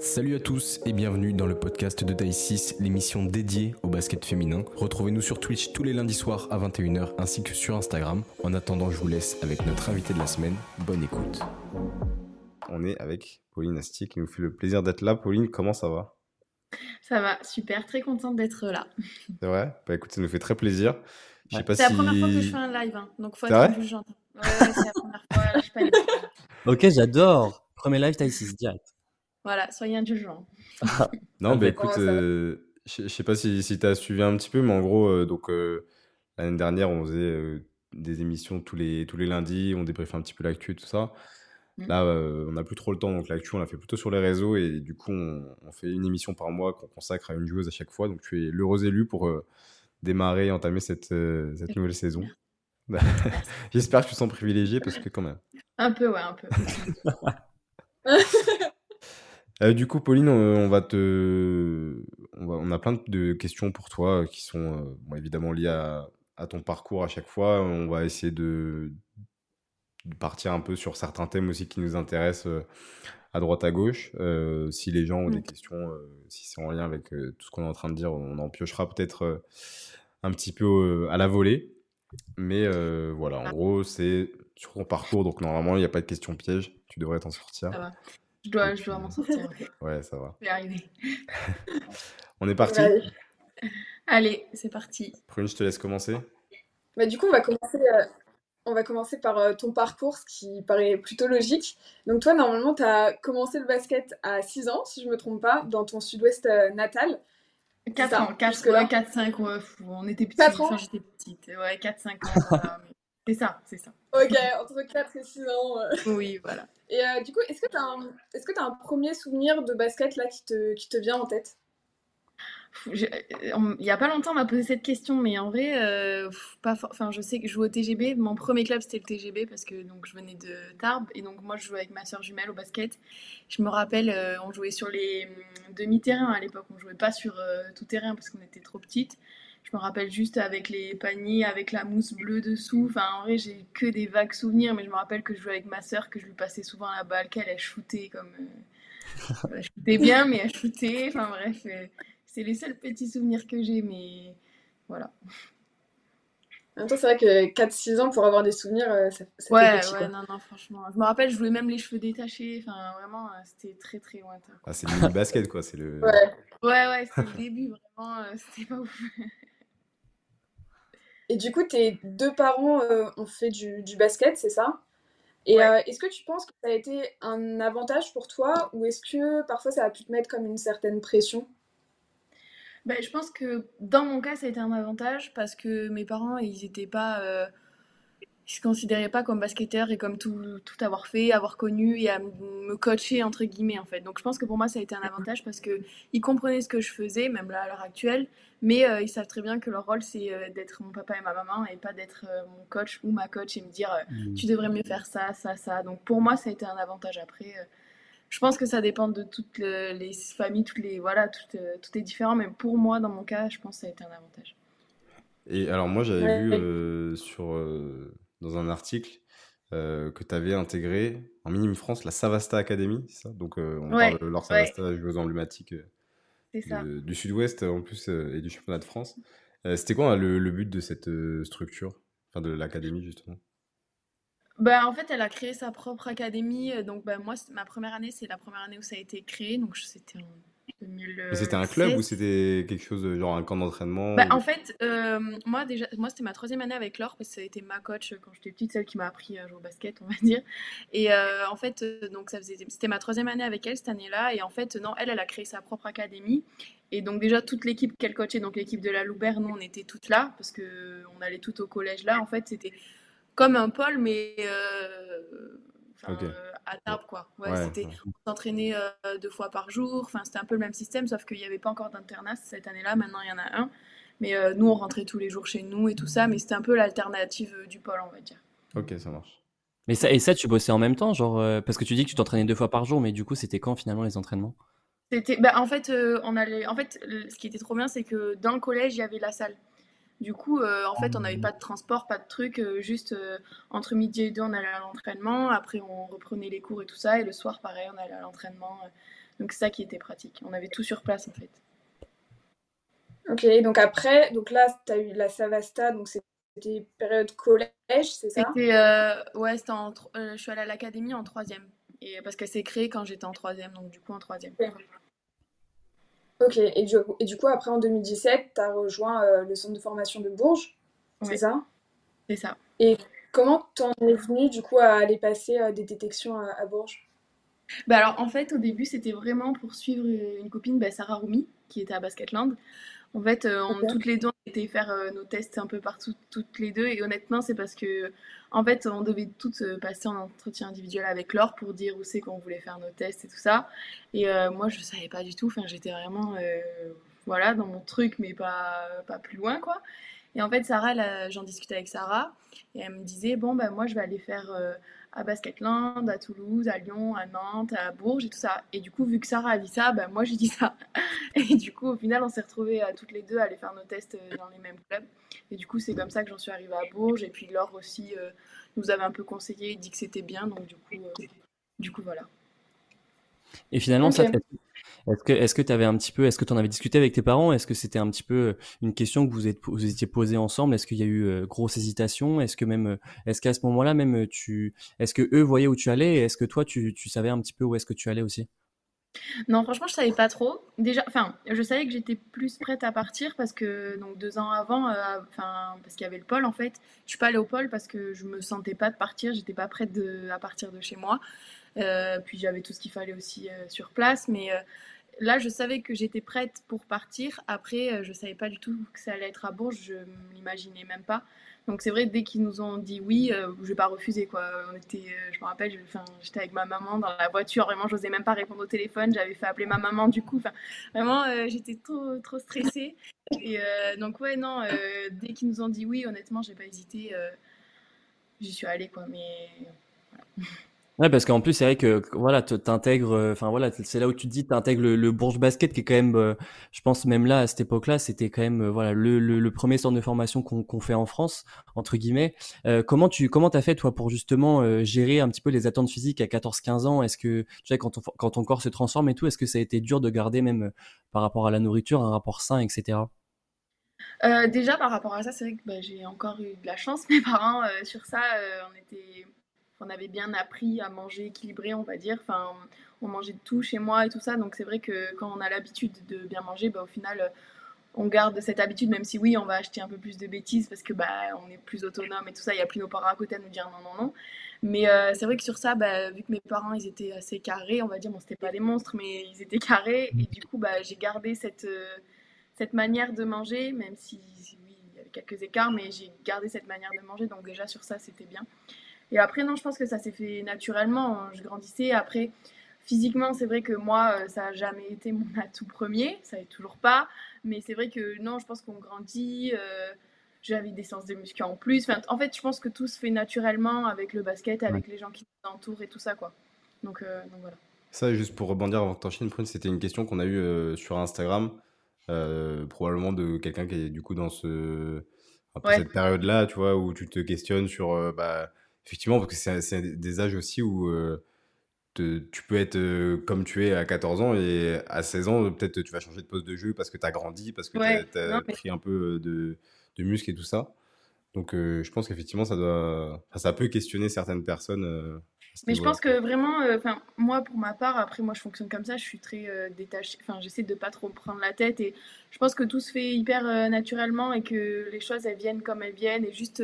Salut à tous et bienvenue dans le podcast de Taille 6, l'émission dédiée au basket féminin. Retrouvez-nous sur Twitch tous les lundis soirs à 21h ainsi que sur Instagram. En attendant, je vous laisse avec notre invité de la semaine. Bonne écoute. On est avec Pauline Asti qui nous fait le plaisir d'être là. Pauline, comment ça va? Ça va, super, très contente d'être là. C'est vrai? Bah écoute, ça nous fait très plaisir. c'est la première fois que je fais un live, hein, donc faut être indulgente. Ouais, ouais c'est la première fois, je suis pas Ok, j'adore. Premier live Taille 6 direct. Voilà, soyez indulgents. non, bah écoute, euh, je sais pas si, si tu as suivi un petit peu, mais en gros, euh, donc euh, l'année dernière, on faisait des émissions tous les, tous les lundis, on débriefait un petit peu l'actu et tout ça. Mmh. Là, on n'a plus trop le temps, donc l'actu, on l'a fait plutôt sur les réseaux et du coup, on, fait une émission par mois qu'on consacre à une joueuse à chaque fois. Donc, tu es l'heureux élu pour démarrer et entamer cette, cette nouvelle saison. J'espère que tu te sens privilégié parce que quand même. Un peu, ouais, un peu. Euh, du coup, Pauline, on, va te, on, a plein de questions pour toi qui sont euh, évidemment liées à, ton parcours à chaque fois. On va essayer de, partir un peu sur certains thèmes aussi qui nous intéressent euh, à droite à gauche. si les gens ont des mm. questions, si c'est en lien avec tout ce qu'on est en train de dire, on en piochera peut-être un petit peu à la volée. Mais voilà, en ah. gros, c'est sur ton parcours, donc normalement, il n'y a pas de questions pièges. Tu devrais t'en sortir. Je dois, je dois m'en sortir. ouais, ça va. Je vais arriver. on est parti? Allez, c'est parti. Prune, je te laisse commencer. Bah, du coup, on va commencer, euh, on va commencer par euh, ton parcours, ce qui paraît plutôt logique. Donc, toi, normalement, tu as commencé le basket à 6 ans, si je ne me trompe pas, dans ton sud-ouest euh, natal. 4 ans, 4, ouais, 4, 5, ouais, on était petits. 4 ans j'étais petite. Ouais, 4, 5 ans. C'est ça, c'est ça. Ok, entre 4 et 6 ans. Oui, voilà. Et euh, du coup, est-ce que tu as, un... est as un premier souvenir de basket là qui te, qui te vient en tête? Il n'y a pas longtemps, on m'a posé cette question, mais en vrai, euh, pas enfin, je sais que je jouais au TGB. Mon premier club, c'était le TGB parce que donc, je venais de Tarbes et donc moi, je jouais avec ma soeur jumelle au basket. Je me rappelle, euh, on jouait sur les hum, demi-terrains à l'époque, on jouait pas sur tout terrain parce qu'on était trop petites. Je me rappelle juste avec les paniers, avec la mousse bleue dessous. Enfin, en vrai, j'ai que des vagues souvenirs, mais je me rappelle que je jouais avec ma sœur, que je lui passais souvent la balle, qu'elle a shooté comme. Euh, elle shootait bien, mais elle shootait. Enfin, bref, euh, c'est les seuls petits souvenirs que j'ai, mais voilà. En même temps, c'est vrai que 4-6 ans pour avoir des souvenirs, euh, ça, ça Ouais, fait ouais, non, non, franchement. Je me rappelle, je jouais même les cheveux détachés. Enfin, vraiment, c'était très, très lointain. Ah, c'est le basket, quoi. C'est le... Ouais, ouais, ouais c'était le début, vraiment. c'était pas ouf. Et du coup, tes deux parents euh, ont fait du, basket, c'est ça? Et euh, est-ce que tu penses que ça a été un avantage pour toi ou est-ce que parfois ça a pu te mettre comme une certaine pression? Ben, Je pense que dans mon cas, ça a été un avantage parce que mes parents, ils n'étaient pas. Je se considérais pas comme basketteur et comme tout, tout avoir fait, avoir connu et à me coacher entre guillemets en fait. Donc je pense que pour moi ça a été un avantage parce que ils comprenaient ce que je faisais, même là à l'heure actuelle, mais euh, ils savent très bien que leur rôle c'est euh, d'être mon papa et ma maman et pas d'être euh, mon coach ou ma coach et me dire mmh. tu devrais mieux faire ça, ça, ça. Donc pour moi ça a été un avantage après. je pense que ça dépend de toutes les familles, toutes les voilà, tout, tout est différent, mais pour moi dans mon cas je pense que ça a été un avantage. Et alors moi j'avais vu sur dans un article euh, que tu avais intégré en Minime France la Savasta Academy, c'est ça? Donc euh, on parle de Laure Savasta, joueuse emblématique euh, du Sud-Ouest en plus et du championnat de France. C'était quoi le, le, but de cette structure, enfin de l'académie justement bah, en fait, elle a créé sa propre académie. Donc, bah, moi, ma première année, c'est la première année où ça a été créé. Donc, c'était en c'était un club ou c'était quelque chose, genre un camp d'entraînement bah, En fait, euh, moi, déjà, moi c'était ma troisième année avec Laure, parce que ça a été ma coach quand j'étais petite, celle qui m'a appris à jouer au basket, on va dire. Et euh, en fait, euh, donc ça faisait, c'était ma troisième année avec elle cette année-là. Et en fait, non, elle, elle a créé sa propre académie. Et donc déjà, toute l'équipe qu'elle coachait, donc l'équipe de la Loubert, nous, on était toutes là, parce qu'on allait toutes au collège là. En fait, c'était comme un pôle, mais à Tarbes, quoi. Ouais, c'était, on s'entraînait euh, deux fois par jour. Enfin, c'était un peu le même système, sauf qu'il n'y avait pas encore d'internat cette année-là. Maintenant, il y en a un. Mais euh, nous, on rentrait tous les jours chez nous et tout ça. Mais c'était un peu l'alternative euh, du pôle, on va dire. Ok, ça marche. Mais ça, et ça, tu bossais en même temps, genre, parce que tu dis que tu t'entraînais deux fois par jour, mais du coup, c'était quand finalement les entraînements? C'était, bah, en fait, on allait, en fait, ce qui était trop bien, c'est que dans le collège, il y avait la salle. Du coup, euh, en fait, on n'avait pas de transport, pas de truc. Euh, juste euh, entre midi et deux, on allait à l'entraînement. Après, on reprenait les cours et tout ça. Et le soir, pareil, on allait à l'entraînement Donc c'est ça qui était pratique. On avait tout sur place en fait. Ok, donc après, donc là, tu as eu la Savasta, donc c'était période collège, c'est ça? C'était, ouais, c'était en, je suis allée à l'académie en troisième. Et, parce qu'elle s'est créée quand j'étais en troisième, donc du coup en troisième. Ok, et du, et du coup, après en 2017, tu as rejoint euh, le centre de formation de Bourges, c'est ça? C'est ça. Et comment t'en es venu du coup à aller passer des détections à, Bourges? Bah alors en fait au début c'était vraiment pour suivre une copine, bah, Sarah Roumi, qui était à Basketland. En fait, euh, on, toutes les deux, était faire euh, nos tests un peu partout, toutes les deux. Et honnêtement, c'est parce que, en fait, on devait toutes euh, passer en entretien individuel avec Laure pour dire où c'est qu'on voulait faire nos tests et tout ça. Et moi, je savais pas du tout. Enfin, j'étais vraiment, voilà, dans mon truc, mais pas, pas plus loin, quoi. Et en fait, Sarah, j'en discutais avec Sarah, et elle me disait, bon, ben moi, je vais aller faire à Basketland, à Toulouse, à Lyon, à Nantes, à Bourges et tout ça. Et du coup, vu que Sarah a dit ça, ben moi j'ai dit ça. Et du coup, au final, on s'est retrouvés à toutes les deux à aller faire nos tests euh, dans les mêmes clubs. Et du coup, c'est comme ça que j'en suis arrivée à Bourges. Et puis Laure aussi euh, nous avait un peu conseillé, dit que c'était bien. Donc du coup, euh, du coup voilà. Et finalement, ça, est-ce que tu avais un petit peu, est-ce que tu en avais discuté avec tes parents? Est-ce que c'était un petit peu euh, une question que vous vous étiez posé ensemble? Est-ce qu'il y a eu euh, grosse hésitation? Est-ce que même euh, est-ce qu'à ce, moment-là même tu est-ce que eux voyaient où tu allais est-ce que toi tu, tu savais un petit peu où est-ce que tu allais aussi? Non, franchement, je savais pas trop. Déjà, enfin, je savais que j'étais plus prête à partir parce que donc deux ans avant, enfin, parce qu'il y avait le pôle en fait. Je suis pas allée au pôle parce que je me sentais pas de partir. J'étais pas prête à partir de chez moi. puis j'avais tout ce qu'il fallait aussi sur place, mais là, je savais que j'étais prête pour partir. Après, euh, je savais pas du tout que ça allait être à Bourges. Je m'imaginais même pas. Donc c'est vrai, dès qu'ils nous ont dit oui, euh, je vais pas refuser quoi. On était, euh, je me rappelle, j'étais avec ma maman dans la voiture. Vraiment, j'osais même pas répondre au téléphone. J'avais fait appeler ma maman du coup. Vraiment, j'étais trop, trop stressée. Et donc ouais, non. dès qu'ils nous ont dit oui, honnêtement, j'ai pas hésité. J'y suis allée quoi. Mais. Ouais, parce qu'en plus, c'est vrai que voilà, t'intègres, euh, enfin voilà, c'est là où tu te dis, t'intègres le, le Bourges Basket qui est quand même, euh, je pense même là à cette époque-là, c'était quand même euh, voilà le, le, premier centre de formation qu'on fait en France entre guillemets. comment tu comment t'as fait toi pour justement gérer un petit peu les attentes physiques à 14-15 ans? Est-ce que tu sais quand, quand ton corps se transforme et tout, est-ce que ça a été dur de garder même par rapport à la nourriture un rapport sain, etc. déjà par rapport à ça, c'est vrai que bah, j'ai encore eu de la chance. Mes parents sur ça, on était on avait bien appris à manger équilibré, on va dire. Enfin, on mangeait de tout chez moi et tout ça. Donc c'est vrai que quand on a l'habitude de bien manger, bah, au final, on garde cette habitude, même si oui, on va acheter un peu plus de bêtises parce que bah, on est plus autonome et tout ça. Il n'y a plus nos parents à côté à nous dire non, non, non. Mais euh, c'est vrai que sur ça, bah, vu que mes parents, ils étaient assez carrés, on va dire, bon, c'était pas des monstres, mais ils étaient carrés. Et du coup, bah, j'ai gardé cette, euh, cette manière de manger, même si oui, il y avait quelques écarts, mais j'ai gardé cette manière de manger. Donc déjà, sur ça, c'était bien. Et après, non, je pense que ça s'est fait naturellement. Je grandissais. Après, physiquement, c'est vrai que moi, euh, ça n'a jamais été mon atout premier. Ça n'est toujours pas. Mais c'est vrai que non, je pense qu'on grandit. Euh, j'avais des sens de muscu en plus. Enfin, en fait, je pense que tout se fait naturellement avec le basket, avec les gens qui nous entourent et tout ça, quoi. Donc, euh, donc voilà. Ça, juste pour rebondir avant que t'enchaînes, Prune, c'était une question qu'on a eue sur Instagram, probablement de quelqu'un qui est du coup dans ce, cette période-là, tu vois, où tu te questionnes sur bah, Effectivement, parce que c'est des âges aussi où euh, tu peux être euh, comme tu es à 14 ans et à 16 ans, peut-être tu vas changer de poste de jeu parce que tu as grandi, parce que tu as, pris un peu euh, de, de muscle et tout ça. Donc je pense qu'effectivement, ça, doit... ça peut questionner certaines personnes. mais je pense que vraiment, enfin moi pour ma part, après moi je fonctionne comme ça, je suis très détachée, enfin j'essaie de pas trop prendre la tête et je pense que tout se fait hyper naturellement et que les choses elles viennent comme elles viennent et juste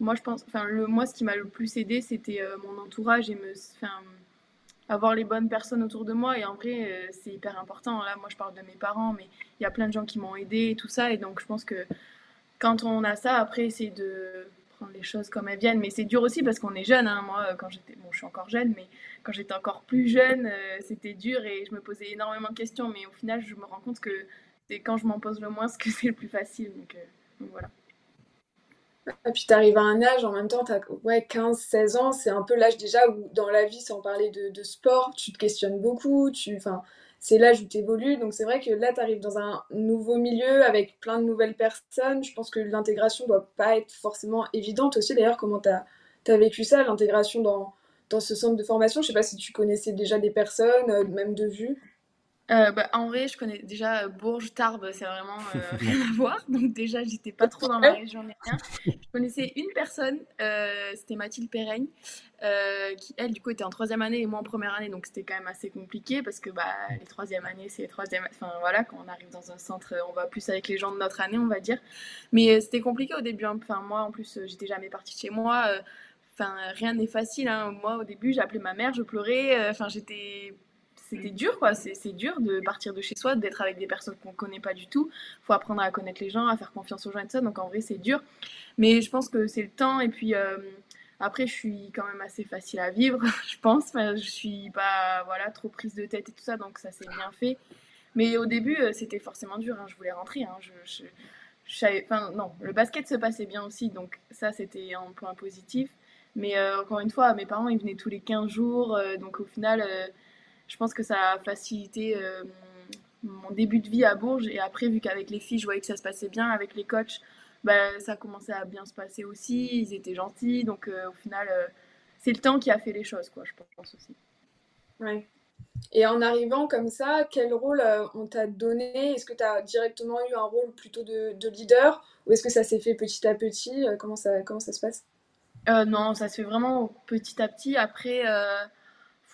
moi, je pense, enfin, le, moi, ce qui m'a le plus aidé, c'était euh, mon entourage et me, avoir les bonnes personnes autour de moi. Et en vrai, euh, c'est hyper important. Là, moi, je parle de mes parents, mais il y a plein de gens qui m'ont aidé et tout ça. Et donc, je pense que quand on a ça, après, c'est de prendre les choses comme elles viennent. Mais c'est dur aussi parce qu'on est jeune. Hein. Moi, quand j'étais, bon, je suis encore jeune, mais quand j'étais encore plus jeune, euh, c'était dur et je me posais énormément de questions. Mais au final, je me rends compte que c'est quand je m'en pose le moins que c'est le plus facile. donc voilà. Et puis tu arrives à un âge, en même temps, tu as ouais, 15-16 ans, c'est un peu l'âge déjà où dans la vie, sans parler de, sport, tu te questionnes beaucoup, tu, c'est l'âge où tu évolues. Donc c'est vrai que là, tu arrives dans un nouveau milieu avec plein de nouvelles personnes. Je pense que l'intégration doit pas être forcément évidente aussi. D'ailleurs, comment tu as, as, vécu ça, l'intégration dans, dans ce centre de formation? Je sais pas si tu connaissais déjà des personnes, euh, même de vue. Euh, bah, en vrai, je connais déjà Bourges, Tarbes, c'est vraiment euh, rien à voir. Donc déjà, j'étais pas trop dans la région ni rien. Je connaissais une personne, euh, c'était Mathilde Perreigne, qui elle du coup était en troisième année et moi en première année, donc c'était quand même assez compliqué parce que bah les troisième années, c'est les troisième, enfin voilà, quand on arrive dans un centre, on va plus avec les gens de notre année, on va dire. Mais c'était compliqué au début. Hein. Enfin moi, en plus, j'étais jamais partie de chez moi. Enfin rien n'est facile. Hein. Moi au début, j'appelais ma mère, je pleurais. Enfin j'étais c'était dur, quoi. C'est dur de partir de chez soi, d'être avec des personnes qu'on connaît pas du tout. faut apprendre à connaître les gens, à faire confiance aux gens et tout ça. Donc en vrai, c'est dur. Mais je pense que c'est le temps. Et puis euh, après, je suis quand même assez facile à vivre, je pense. Enfin, je suis pas voilà, trop prise de tête et tout ça. Donc ça s'est bien fait. Mais au début, euh, c'était forcément dur. Hein. Je voulais rentrer. Hein. Je, enfin, non, le basket se passait bien aussi. Donc ça, c'était un point positif. Mais euh, encore une fois, mes parents, ils venaient tous les 15 jours. donc au final je pense que ça a facilité euh, mon début de vie à Bourges. Et après, vu qu'avec les filles, je voyais que ça se passait bien, avec les coachs, bah, ça commençait à bien se passer aussi. Ils étaient gentils. Donc, euh, au final, euh, c'est le temps qui a fait les choses, quoi, je pense aussi. Ouais. Et en arrivant comme ça, quel rôle on t'a donné? Est-ce que tu as directement eu un rôle plutôt de, de leader? Ou est-ce que ça s'est fait petit à petit? Comment ça, comment ça se passe? Non, ça se fait vraiment petit à petit. Après,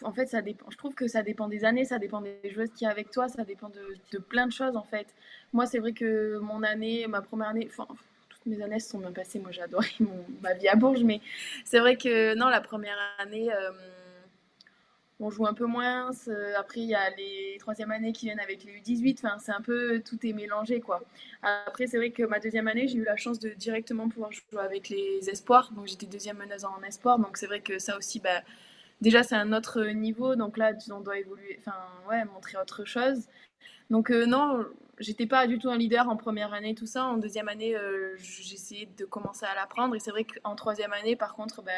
en fait, ça dépend. Je trouve que ça dépend des années, ça dépend des joueuses qui y a avec toi, ça dépend de, plein de choses en fait. Moi, c'est vrai que mon année, ma première année, enfin, toutes mes années se sont bien passées. Moi, j'ai adoré ma vie à Bourges, mais c'est vrai que non, la première année, euh, on joue un peu moins. Après, il y a les troisième années qui viennent avec les U18. Enfin, c'est un peu tout est mélangé quoi. Après, c'est vrai que ma deuxième année, j'ai eu la chance de directement pouvoir jouer avec les espoirs. Donc, j'étais deuxième meneuse en espoir. Donc, c'est vrai que ça aussi, bah déjà c'est un autre niveau, donc là on doit évoluer, enfin ouais, montrer autre chose. Donc euh, non, j'étais pas du tout un leader en première année, tout ça. En deuxième année, euh, j'essayais de commencer à l'apprendre. Et c'est vrai qu'en troisième année, par contre, ben,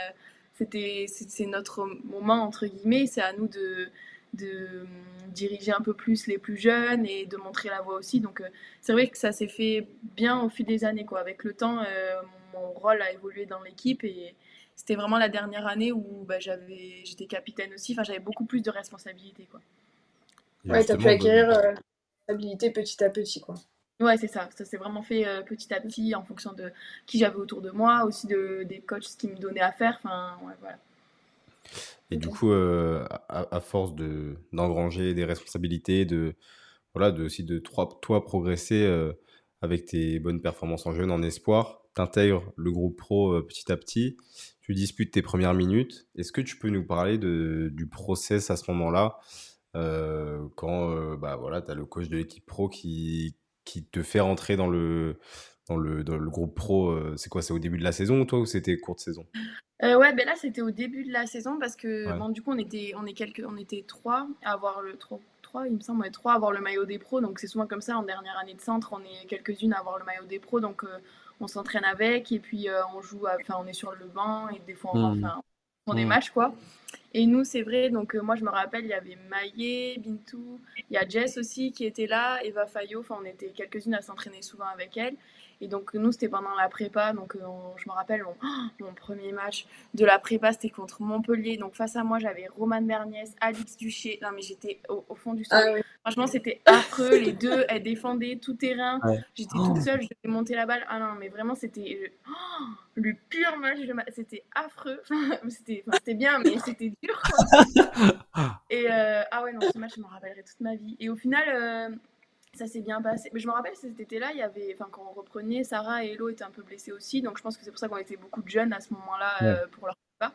c'était c'est notre moment entre guillemets. C'est à nous de de diriger un peu plus les plus jeunes et de montrer la voie aussi. Donc euh, c'est vrai que ça s'est fait bien au fil des années. Quoi. Avec le temps, mon rôle a évolué dans l'équipe et, c'était vraiment la dernière année où bah, j'avais, j'étais capitaine aussi. Enfin, j'avais beaucoup plus de responsabilités, quoi. Ouais, t'as pu acquérir euh, responsabilité petit à petit, quoi. Ouais, c'est ça. Ça s'est vraiment fait euh, petit à petit en fonction de qui j'avais autour de moi, aussi de, des coachs qui me donnaient à faire. Enfin, ouais, voilà. Et du coup, euh, à, force de, d'engranger des responsabilités, de, voilà, de, aussi de toi, toi progresser avec tes bonnes performances en jeune, en espoir, t'intègres le groupe pro petit à petit tu disputes tes premières minutes. Est-ce que tu peux nous parler de, du process à ce moment-là, euh, quand euh, bah, voilà, tu as le coach de l'équipe pro qui, qui te fait rentrer dans le, dans le, dans le groupe pro euh, C'est quoi C'est au début de la saison, toi, ou c'était courte saison? Ouais, ben là, c'était au début de la saison parce que bon, du coup, on était, on, est quelques, on était trois à avoir le. Trois, trois il me semble, ouais, trois à avoir le maillot des pros. Donc, c'est souvent comme ça en dernière année de centre, on est quelques-unes à avoir le maillot des pros. Donc, on s'entraîne avec et puis euh, on joue, enfin on est sur le banc et des fois on, mmh. enfin, on des mmh. matchs quoi. Et nous, c'est vrai, donc euh, moi je me rappelle, il y avait Maillé, Bintou, il y a Jess aussi qui était là, Eva Fayot, enfin on était quelques-unes à s'entraîner souvent avec elle. Et donc, nous, c'était pendant la prépa. Donc, euh, je me rappelle, mon, premier match de la prépa, c'était contre Montpellier. Donc, face à moi, j'avais Romane Berniès, Alix Duché. Non, mais j'étais au, fond du sol. Ah Franchement, c'était affreux. Les deux, elles défendaient tout terrain. J'étais toute seule, je devais monter la balle. Ah non, mais vraiment, c'était le pur match. C'était affreux. c'était bien, mais c'était dur. Et euh, ah ouais, non, ce match, je m'en rappellerai toute ma vie. Et au final, euh, ça s'est bien passé. Mais je me rappelle, cet été-là, il y avait, enfin, quand on reprenait, Sarah et Hello étaient un peu blessées aussi, donc je pense que c'est pour ça qu'on était beaucoup de jeunes à ce moment-là euh, pour leur pas.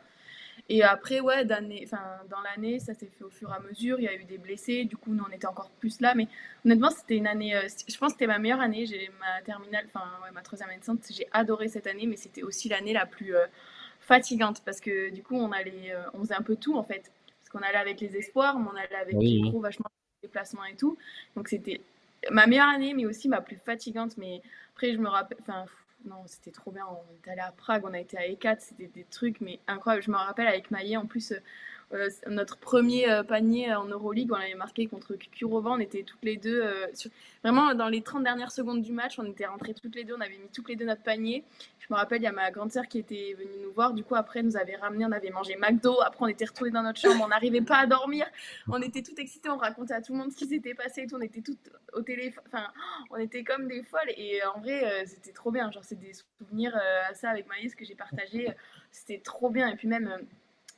Et après, ouais, enfin, dans l'année, ça s'est fait au fur et à mesure. Il y a eu des blessés, du coup, nous, on était encore plus là. Mais honnêtement, c'était une année, euh, je pense que c'était ma meilleure année. J'ai ma terminale, enfin, ouais, ma troisième année de centre, j'ai adoré cette année, mais c'était aussi l'année la plus euh, fatigante parce que du coup, on allait, on faisait un peu tout en fait. Parce qu'on allait avec les espoirs, mais on allait avec les pros, vachement déplacements et tout. Donc, c'était ma meilleure année, mais aussi ma plus fatigante. Mais après, je me rappelle, enfin, non, c'était trop bien. On est allé à Prague, on a été à E4, c'était des trucs, mais incroyable. Je me rappelle avec Maillet, en plus, euh, notre premier euh, panier en Euroleague, on l'avait marqué contre Kurovan. On était toutes les deux, euh, vraiment dans les 30 dernières secondes du match, on était rentrés toutes les deux, on avait mis toutes les deux notre panier. Je me rappelle, il y a ma grande sœur qui était venue nous voir. Du coup, après, elle nous avait ramené, on avait mangé McDo. Après, on était retournés dans notre chambre, on n'arrivait pas à dormir. On était tout excités, on racontait à tout le monde ce qui s'était passé. Tout. On était toutes au téléphone, enfin, on était comme des folles. Et en vrai, c'était trop bien. Genre, c'est des souvenirs à ça avec Maïs que j'ai partagé. C'était trop bien. Et puis même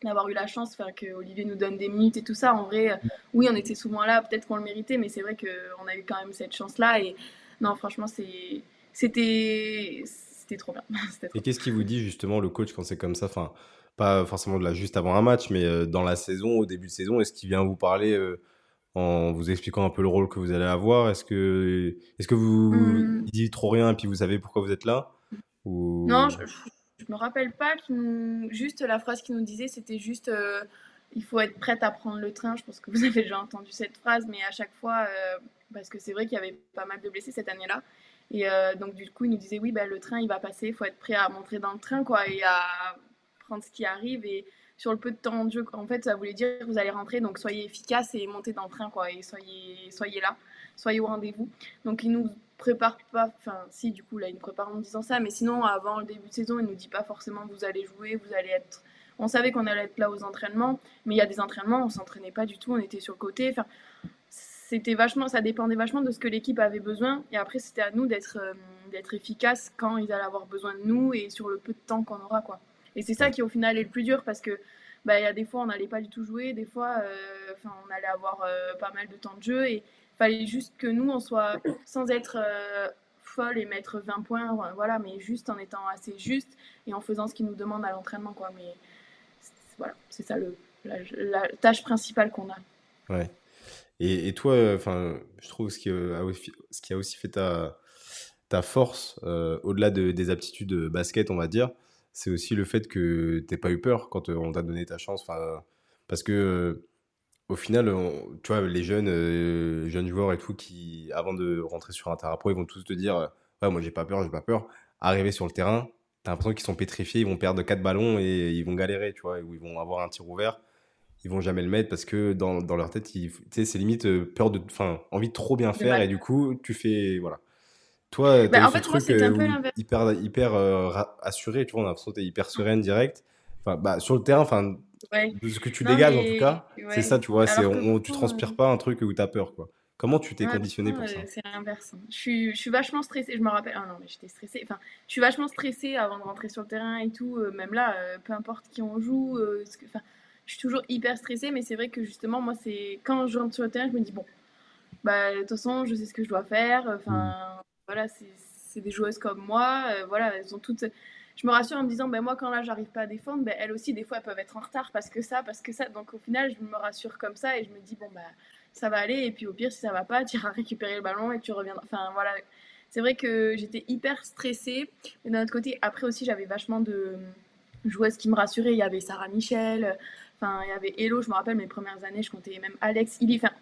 d'avoir eu la chance que Olivier nous donne des minutes et tout ça. En vrai, euh, oui, on était souvent là, peut-être qu'on le méritait, mais c'est vrai qu'on a eu quand même cette chance-là. Et non, franchement, c'était trop bien. et qu'est-ce qui vous dit justement le coach quand c'est comme ça? Enfin, Pas forcément de là juste avant un match, mais euh, dans la saison, au début de saison, est-ce qu'il vient vous parler euh, en vous expliquant un peu le rôle que vous allez avoir? Est-ce que, est -ce que vous mmh. dit trop rien et puis vous savez pourquoi vous êtes là? Ou... Non, je, je me rappelle pas juste la phrase qu'il nous disait, c'était juste euh, il faut être prête à prendre le train. Je pense que vous avez déjà entendu cette phrase, mais à chaque fois, euh, parce que c'est vrai qu'il y avait pas mal de blessés cette année-là. Et euh, donc, du coup, il nous disait oui, ben, le train, il va passer, il faut être prêt à montrer dans le train, quoi, et à prendre ce qui arrive. Et sur le peu de temps de jeu, en fait, ça voulait dire vous allez rentrer, donc soyez efficace et montez dans le train, quoi, et soyez, soyez là, soyez au rendez-vous. Donc, il nous prépare pas, enfin si du coup là il nous prépare en disant ça, mais sinon avant le début de saison il nous dit pas forcément vous allez jouer, vous allez être, on savait qu'on allait être là aux entraînements, mais il y a des entraînements on s'entraînait pas du tout, on était sur le côté, enfin c'était vachement, ça dépendait vachement de ce que l'équipe avait besoin et après c'était à nous d'être euh, d'être efficace quand ils allaient avoir besoin de nous et sur le peu de temps qu'on aura quoi. Et c'est ça qui au final est le plus dur parce que bah, il y a des fois on n'allait pas du tout jouer, des fois euh, on allait avoir euh, pas mal de temps de jeu et fallait juste que nous, on soit sans être euh, folle et mettre 20 points, voilà, mais juste en étant assez juste et en faisant ce qu'ils nous demandent à l'entraînement, quoi. Mais voilà, c'est ça le, la, tâche principale qu'on a. Ouais. Et, toi, enfin, je trouve ce qui, aussi, ce qui a aussi fait ta, ta force, euh, au-delà de, des aptitudes basket, on va dire, c'est aussi le fait que tu n'aies pas eu peur quand on t'a donné ta chance. Parce que au final, tu vois, les jeunes, euh, jeunes joueurs et tout, qui, avant de rentrer sur un terrain pro, ils vont tous te dire euh, Ouais, moi j'ai pas peur, j'ai pas peur. Arriver sur le terrain, t'as l'impression qu'ils sont pétrifiés, ils vont perdre 4 ballons et ils vont galérer, tu vois, ou ils vont avoir un tir ouvert, ils vont jamais le mettre parce que dans, dans leur tête, c'est limite euh, peur de, enfin, envie de trop bien faire et du coup, tu fais, voilà. Toi, bah, as ce truc hyper, hyper assuré, tu vois, on a l'impression que t'es hyper sereine, direct. Enfin, bah, sur le terrain, enfin, de ce que tu dégages en tout cas, c'est ça, tu vois, c'est on, tu transpires euh, pas un truc où tu as peur, quoi. Comment tu t'es conditionné pour ça? C'est l'inverse. Je suis, je suis vachement stressée, je me rappelle, ah non, mais j'étais stressée, enfin, je suis vachement stressée avant de rentrer sur le terrain et tout, euh, même là, euh, peu importe qui on joue, enfin, je suis toujours hyper stressée, mais c'est vrai que justement, moi, c'est quand je rentre sur le terrain, je me dis, bon, bah, de toute façon, je sais ce que je dois faire, enfin, mmh. voilà, c'est des joueuses comme moi, voilà, elles ont toutes je me rassure en me disant, ben moi, quand là, j'arrive pas à défendre, ben elles aussi, des fois, elles peuvent être en retard parce que ça, parce que ça. Donc, au final, je me rassure comme ça et je me dis, bon, ben ça va aller. Et puis, au pire, si ça va pas, tu iras récupérer le ballon et tu reviendras. Enfin, voilà. C'est vrai que j'étais hyper stressée. Mais d'un autre côté, après aussi, j'avais vachement de joueuses qui me rassuraient. Il y avait Sarah Michel, enfin, il y avait Hello. Je me rappelle mes premières années, je comptais même Alex, Illy. Enfin,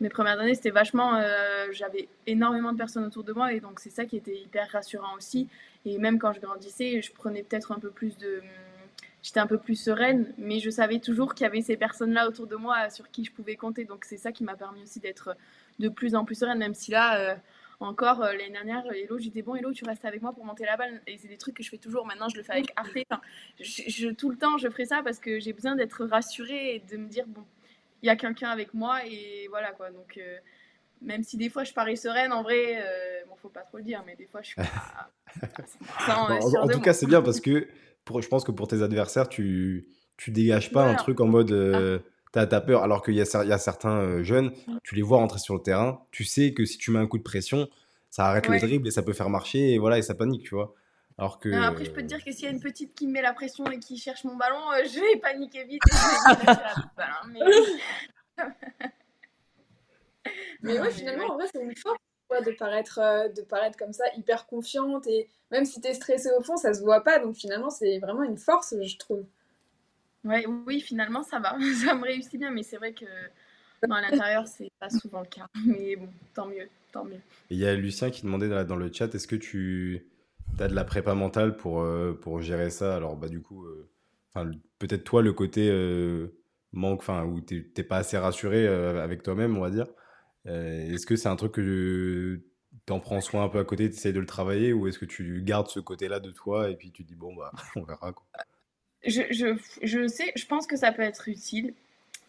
mes premières années, c'était vachement. Euh, j'avais énormément de personnes autour de moi et donc c'est ça qui était hyper rassurant aussi. Et même quand je grandissais, je prenais peut-être un peu plus de. J'étais un peu plus sereine, mais je savais toujours qu'il y avait ces personnes-là autour de moi sur qui je pouvais compter. Donc c'est ça qui m'a permis aussi d'être de plus en plus sereine, même si là, euh, encore euh, l'année dernière, Hello, j'étais bon, Hello, tu restes avec moi pour monter la balle. Et c'est des trucs que je fais toujours. Maintenant, je le fais avec Arte. Je, tout le temps, je ferai ça parce que j'ai besoin d'être rassurée et de me dire, bon, il y a quelqu'un avec moi et voilà quoi. Donc, euh, même si des fois je parais sereine, en vrai, euh, bon, faut pas trop le dire, mais des fois je suis pas. en, tout cas, c'est bien parce que pour, je pense que pour tes adversaires, tu, tu dégages pas un truc en mode. Euh, ah. T'as as peur, alors qu'il y, y, a certains euh, jeunes, tu les vois rentrer sur le terrain, tu sais que si tu mets un coup de pression, ça arrête le dribble et ça peut faire marcher, et voilà, et ça panique, tu vois. Alors que... après, je peux te dire que s'il y a une petite qui me met la pression et qui cherche mon ballon, je vais paniquer vite et je vais la mais... Mais ouais, finalement, en vrai, c'est une force de paraître, euh, de paraître comme ça, hyper confiante. Et même si tu es stressée au fond, ça se voit pas. Donc finalement, c'est vraiment une force, je trouve. Ouais, oui, finalement, ça va. ça me réussit bien. Mais c'est vrai que dans à l'intérieur, c'est pas souvent le cas. Mais bon, tant mieux. Tant mieux. Il y a Lucien qui demandait dans le chat est-ce que tu as de la prépa mentale pour, euh, pour gérer ça Alors, bah, du coup, euh, peut-être toi, le côté manques, enfin, où tu n'es pas assez rassuré avec toi-même, on va dire. est-ce que c'est un truc que tu en prends soin un peu à côté, tu essayes de le travailler, ou est-ce que tu gardes ce côté-là de toi et puis tu dis, bon, bah, on verra je, je, je, sais, je pense que ça peut être utile.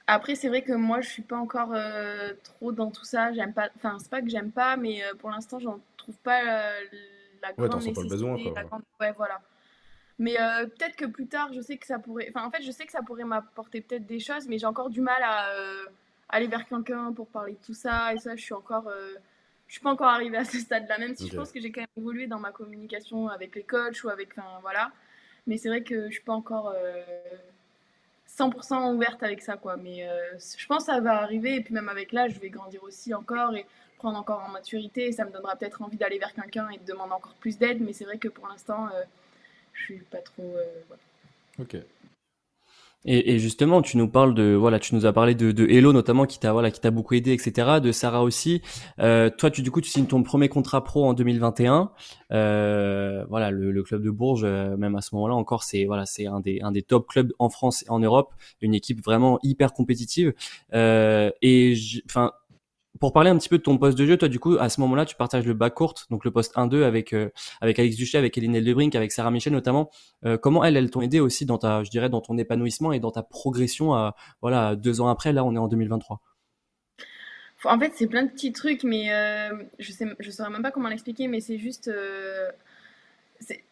Après, c'est vrai que moi, je suis pas encore euh, trop dans tout ça. J'aime pas. Enfin, c'est pas que j'aime pas, mais euh, pour l'instant, j'en trouve pas euh, la grande nécessité. Pas le besoin, quoi. Ouais, voilà. Mais peut-être que plus tard, je sais que ça pourrait. Enfin, en fait, je sais que ça pourrait m'apporter peut-être des choses, mais j'ai encore du mal à aller vers quelqu'un pour parler de tout ça. Et ça, je suis encore. je suis pas encore arrivée à ce stade-là, même si je pense que j'ai quand même évolué dans ma communication avec les coachs ou avec. Enfin, voilà. Mais c'est vrai que je suis pas encore 100% ouverte avec ça, quoi. Mais euh, je pense que ça va arriver. Et puis même avec l'âge, je vais grandir aussi encore et prendre encore en maturité. Et ça me donnera peut-être envie d'aller vers quelqu'un et de demander encore plus d'aide. Mais c'est vrai que pour l'instant, euh, je suis pas trop. Euh, ok. Et, justement, tu nous parles de voilà, tu nous as parlé de, de Hello notamment qui t'a voilà qui t'a beaucoup aidé, etc. De Sarah aussi. Euh, toi, tu du coup, tu signes ton premier contrat pro en 2021. Euh, voilà, le, club de Bourges, même à ce moment-là encore, c'est voilà, c'est un des un des top clubs en France et en Europe, une équipe vraiment hyper compétitive. Et enfin, pour parler un petit peu de ton poste de jeu, toi, du coup, à ce moment-là, tu partages le bas court, donc le poste 1-2 avec euh, avec Alex Duchet, avec Eline Eldebrink, avec Sarah Michel notamment. Euh, comment elles, elles t'ont aidé aussi dans ta, je dirais, dans ton épanouissement et dans ta progression à, voilà, deux ans après, là, on est en 2023. En fait, c'est plein de petits trucs, mais euh, je sais, je saurais même pas comment l'expliquer, mais c'est juste,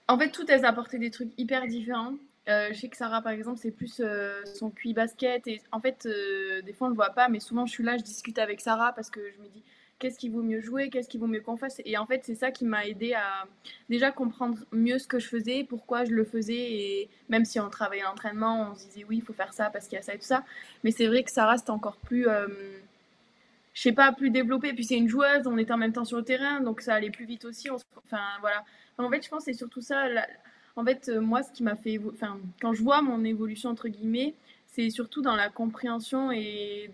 en fait, toutes elles apportaient des trucs hyper différents. Euh, je sais que Sarah, par exemple, c'est plus euh, son QI basket. Et en fait, euh, des fois, on ne le voit pas, mais souvent, je suis là, je discute avec Sarah parce que je me dis qu'est-ce qui vaut mieux jouer, qu'est-ce qui vaut mieux qu'on fasse. Et en fait, c'est ça qui m'a aidé à déjà comprendre mieux ce que je faisais, pourquoi je le faisais. Et même si on travaillait l'entraînement, on se disait oui, il faut faire ça parce qu'il y a ça et tout ça. Mais c'est vrai que Sarah, c'était encore plus. je sais pas, plus développé. Puis c'est une joueuse, on était en même temps sur le terrain, donc ça allait plus vite aussi. Enfin, voilà. En fait, je pense que c'est surtout ça. En fait, euh, moi, ce qui m'a fait, enfin, quand je vois mon évolution entre guillemets, c'est surtout dans la compréhension et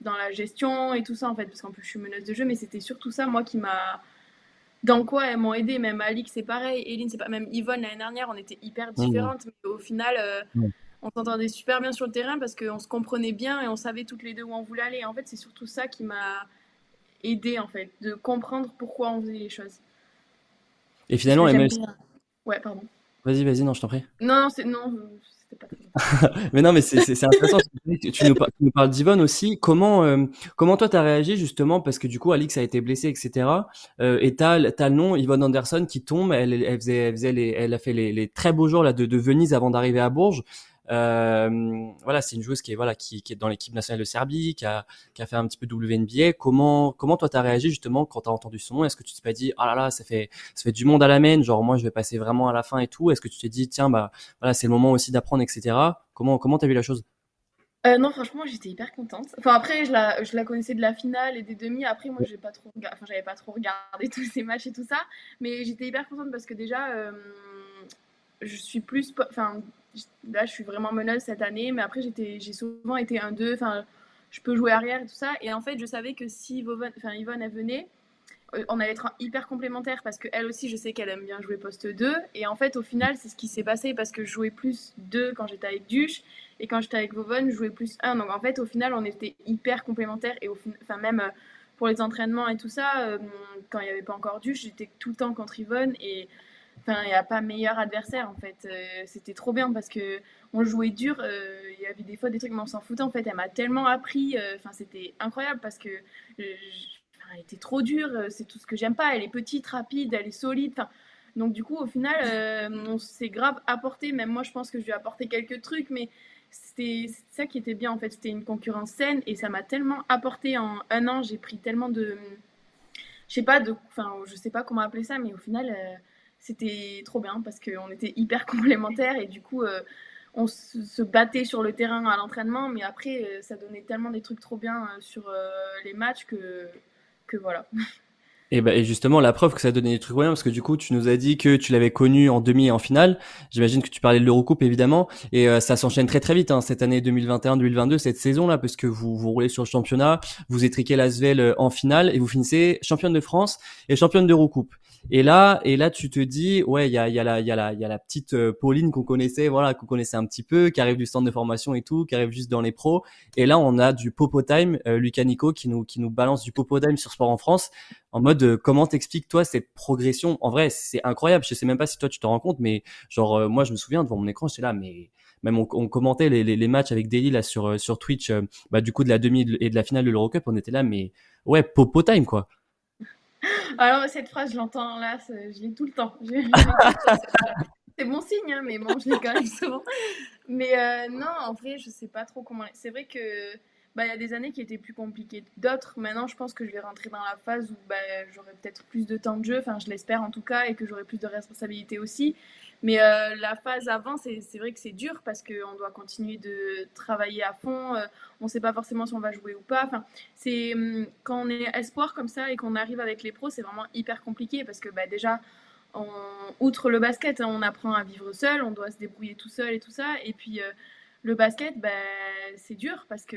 dans la gestion et tout ça en fait, parce qu'en plus je suis meneuse de jeu, mais c'était surtout ça moi qui m'a, dans quoi elles m'ont aidé. Même Alix, c'est pareil, Eline, c'est pas, même Yvonne l'année dernière, on était hyper différentes, mais au final. Euh, on s'entendait super bien sur le terrain parce qu'on se comprenait bien et on savait toutes les deux où on voulait aller. En fait, c'est surtout ça qui m'a aidé en fait, de comprendre pourquoi on faisait les choses. Et finalement, elle Ouais, pardon. Vas-y, vas-y, non, je t'en prie. Non, non, c'est non, c'était pas. mais non, mais c'est intéressant. tu, nous, nous parles d'Yvonne aussi. Comment, euh, comment toi t'as réagi justement parce que du coup Alix a été blessée, etc. Euh, et t'as as le nom Yvonne Anderson qui tombe. Elle, elle faisait, elle, faisait les, elle a fait les, les, très beaux jours là de, de Venise avant d'arriver à Bourges. Euh, voilà, c'est une joueuse qui est voilà qui, qui est dans l'équipe nationale de Serbie, qui a, qui a fait un petit peu WNBA. Comment comment toi t'as réagi justement quand t'as entendu son nom? Est-ce que tu t'es pas dit ah là là ça fait ça fait du monde à la main, genre moi je vais passer vraiment à la fin et tout Est-ce que tu t'es dit tiens bah voilà c'est le moment aussi d'apprendre etc. Comment comment t'as vu la chose? Euh, non, franchement, j'étais hyper contente. Enfin, après, je la, je la connaissais de la finale et des demi. Après, moi, j'ai pas trop, enfin, j'avais pas trop regardé tous ces matchs et tout ça. Mais j'étais hyper contente parce que déjà, euh, je suis plus, enfin, là, je suis vraiment meneuse cette année, mais après, j'ai souvent été un 2 enfin, je peux jouer arrière et tout ça. Et en fait, je savais que si enfin, Yvonne, elle venait, euh, on allait être hyper complémentaires parce qu'elle aussi, je sais qu'elle aime bien jouer poste 2. Et en fait, au final, c'est ce qui s'est passé parce que je jouais plus 2 quand j'étais avec Duche et quand j'étais avec Vovon, je jouais plus 1. Donc en fait, au final, on était hyper complémentaires et au même euh, pour les entraînements et tout ça, euh, quand il n'y avait pas encore Duche, j'étais tout le temps contre Yvonne et Enfin, il n'y a pas meilleur adversaire en fait. Euh, c'était trop bien parce que on jouait dur. Euh, il y avait des fois des trucs, mais on s'en foutait en fait. Elle m'a tellement appris. Euh, enfin, c'était incroyable parce que elle était trop dure. C'est tout ce que j'aime pas. Elle est petite, rapide, elle est solide. Donc du coup, au final, on s'est grave apporté. Même moi, je pense que je lui ai apporté quelques trucs, mais c'était ça qui était bien en fait. C'était une concurrence saine et ça m'a tellement apporté en un an. J'ai pris tellement de, je sais pas de, enfin, je sais pas comment appeler ça, mais au final c'était trop bien parce qu'on était hyper complémentaires et du coup, euh, on se, battait sur le terrain à l'entraînement, mais après, euh, ça donnait tellement des trucs trop bien euh, sur les matchs que, que voilà. Et, bah, et justement, la preuve que ça donnait des trucs bien, parce que du coup, tu nous as dit que tu l'avais connu en demi et en finale. J'imagine que tu parlais de l'Eurocoupe, évidemment. Et ça s'enchaîne très très vite, hein, cette année 2021-2022, cette saison-là, parce que vous vous roulez sur le championnat, vous étriquez l'Asvel en finale et vous finissez championne de France et championne d'Eurocoupe. Et là, et là, tu te dis, ouais, il y a, la, petite euh, Pauline qu'on connaissait, voilà, qu'on connaissait un petit peu, qui arrive du centre de formation et tout, qui arrive juste dans les pros. Et là, on a du Popo Time, euh, qui nous, qui nous balance du Popo Time sur Sport en France, en mode, euh, comment t'expliques toi cette progression? En vrai, c'est incroyable. Je sais même pas si toi tu te rends compte, mais genre, moi, je me souviens devant mon écran, j'étais là, mais même on, on commentait les, matchs avec Daily là sur sur Twitch, bah du coup de la demi et de la finale de l'Eurocup, on était là, mais ouais, Popo Time quoi. Alors, cette phrase, je l'entends là, je l'ai tout le temps. C'est bon signe, hein, mais bon, je l'ai quand même souvent. Mais euh, non, en vrai, je sais pas trop comment. C'est vrai que bah, y a des années qui étaient plus compliquées que d'autres. Maintenant, je pense que je vais rentrer dans la phase où bah, j'aurai peut-être plus de temps de jeu, enfin, je l'espère en tout cas, et que j'aurai plus de responsabilités aussi. Mais euh, la phase avant, c'est vrai que c'est dur parce qu'on doit continuer de travailler à fond. Euh, on ne sait pas forcément si on va jouer ou pas. Enfin, c'est hum, quand on est espoir comme ça et qu'on arrive avec les pros, c'est vraiment hyper compliqué parce que bah, déjà, on, outre le basket, hein, on apprend à vivre seul, on doit se débrouiller tout seul et tout ça. Et puis euh, le basket, bah, c'est dur parce que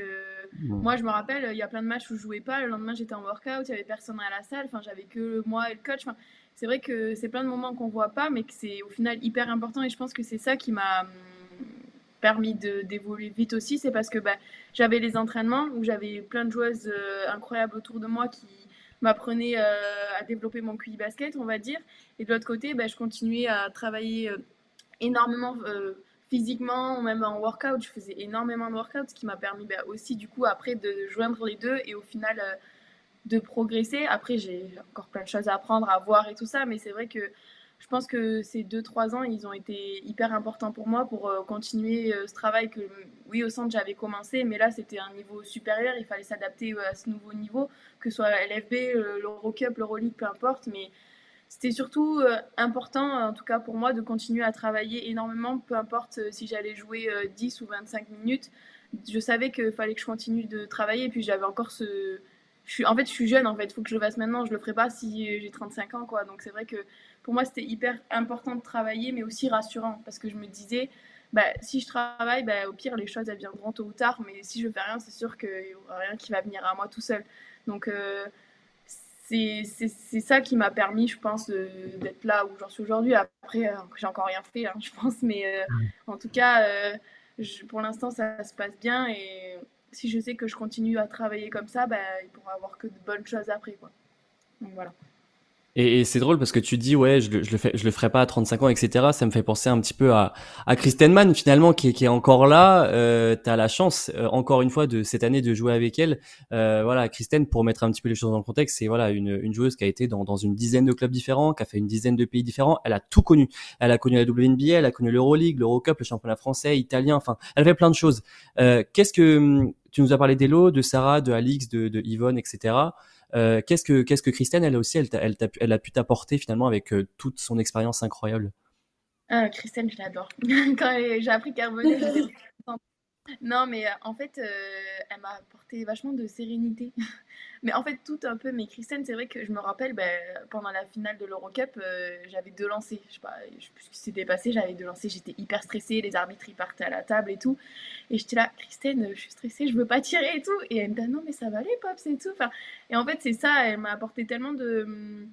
moi, je me rappelle, il y a plein de matchs où je jouais pas. Le lendemain, j'étais en workout, il y avait personne à la salle. Enfin, j'avais que moi et le coach. Enfin, c'est vrai que c'est plein de moments qu'on voit pas, mais que c'est au final hyper important. Et je pense que c'est ça qui m'a hum, permis d'évoluer vite aussi. C'est parce que bah, j'avais les entraînements où j'avais plein de joueuses euh, incroyables autour de moi qui m'apprenaient euh, à développer mon QI basket, on va dire. Et de l'autre côté, bah, je continuais à travailler euh, énormément physiquement, même en workout. Je faisais énormément de workout, ce qui m'a permis bah, aussi, du coup, après de joindre les deux et au final de progresser. Après, j'ai encore plein de choses à apprendre, à voir et tout ça, mais c'est vrai que je pense que ces 2-3 ans, ils ont été hyper importants pour moi pour euh, continuer euh, ce travail que, oui, au centre, j'avais commencé, mais là, c'était un niveau supérieur. Il fallait s'adapter euh, à ce nouveau niveau, que ce soit LFB, l'Eurocup, l'Euroleague, peu importe. Mais c'était surtout important, en tout cas pour moi, de continuer à travailler énormément, peu importe si j'allais jouer 10 ou 25 minutes. Je savais qu'il fallait que je continue de travailler, et puis j'avais encore ce je suis, en fait, je suis jeune, en fait. Il faut que je le fasse maintenant. Je le ferai pas si j'ai 35 ans, quoi. Donc, c'est vrai que pour moi, c'était hyper important de travailler, mais aussi rassurant. Parce que je me disais, bah, si je travaille, bah, au pire, les choses, elles viendront tôt ou tard. Mais si je fais rien, c'est sûr qu'il n'y aura rien qui va venir à moi tout seul. Donc, euh, c'est ça qui m'a permis, je pense, d'être là où j'en suis aujourd'hui. Après, euh, j'ai encore rien fait, hein, je pense. Mais euh, en tout cas, pour l'instant, ça se passe bien. Et si je sais que je continue à travailler comme ça, bah, il pourra avoir que de bonnes choses après. Quoi. Donc voilà. Et, c'est drôle parce que tu dis ouais je, le, je le fais je le ferai pas à 35 ans etc ça me fait penser un petit peu à à Kristen Mann finalement qui, qui est encore là. Euh, tu as la chance euh, encore une fois de cette année de jouer avec elle. Euh, voilà Kristen pour mettre un petit peu les choses dans le contexte c'est voilà une, une joueuse qui a été dans, dans une dizaine de clubs différents qui a fait une dizaine de pays différents. Elle a tout connu. Elle a connu la WNBA elle a connu l'Euroleague l'Eurocup le championnat français italien enfin elle fait plein de choses. Euh, qu'est-ce que tu nous as parlé d'Elo de Sarah de Alix de, de Yvonne etc euh, qu'est-ce que qu'est-ce que Christine elle aussi elle, elle, elle, a pu t'apporter finalement avec euh, toute son expérience incroyable? Ah, Christine je l'adore. Quand j'ai appris qu'elle revenait non mais euh, en fait elle m'a apporté vachement de sérénité mais en fait tout un peu mais Christine c'est vrai que je me rappelle ben, pendant la finale de l'Eurocup j'avais deux lancers je sais pas je sais plus ce qui s'était passé j'avais deux lancers j'étais hyper stressée les arbitres ils partaient à la table et tout et j'étais là, Christine, je suis stressée, je veux pas tirer et tout. Et elle me dit, non, mais ça va aller, Pop, c'est tout. Et en fait, c'est ça, elle m'a apporté tellement de.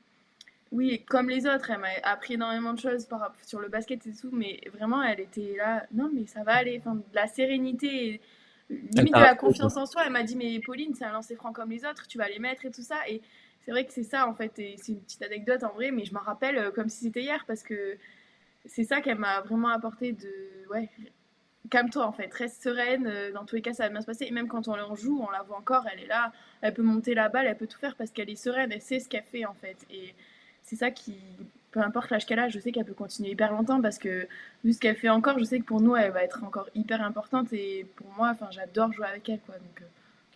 Oui, comme les autres, elle m'a appris énormément de choses par, sur le basket et tout, mais vraiment, elle était là, non, mais ça va aller. Enfin, de la sérénité, limite de la confiance en soi. Elle m'a dit, mais Pauline, c'est un lancer franc comme les autres, tu vas les mettre et tout ça. Et c'est vrai que c'est ça, en fait, et c'est une petite anecdote en vrai, mais je m'en rappelle euh, comme si c'était hier parce que c'est ça qu'elle m'a vraiment apporté de ouais, calme-toi en fait, reste sereine, euh, dans tous les cas ça va bien se passer. Et même quand on en joue, on la voit encore, elle est là, elle peut monter la balle, elle peut tout faire parce qu'elle est sereine, elle sait ce qu'elle fait en fait. Et c'est ça qui, peu importe l'âge qu'elle a, je sais qu'elle peut continuer hyper longtemps parce que vu ce qu'elle fait encore, je sais que pour nous elle va être encore hyper importante et pour moi, enfin j'adore jouer avec elle quoi. Donc, euh,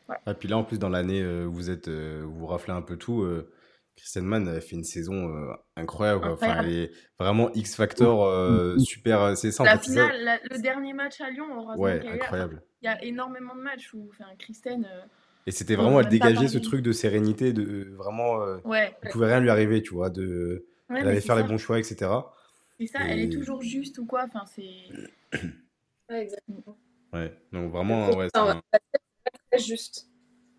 voilà. Et puis là en plus dans l'année euh, vous êtes, vous raflez un peu tout Christian Mann a fait une saison euh, incroyable. Enfin, elle est vraiment X Factor, euh, super. Euh, c'est ça. La finale, le dernier match à Lyon, heureusement ouais, incroyable. Il y a énormément de matchs où, enfin, Christine. Et c'était vraiment, elle dégageait ce truc de sérénité, de vraiment. ouais. Il pouvait rien lui arriver, tu vois. De, elle allait faire les bons choix, etc. C'est ça, elle est toujours juste ou quoi. Enfin, c'est. ouais, exactement. Ouais, donc vraiment, ouais. C'est juste.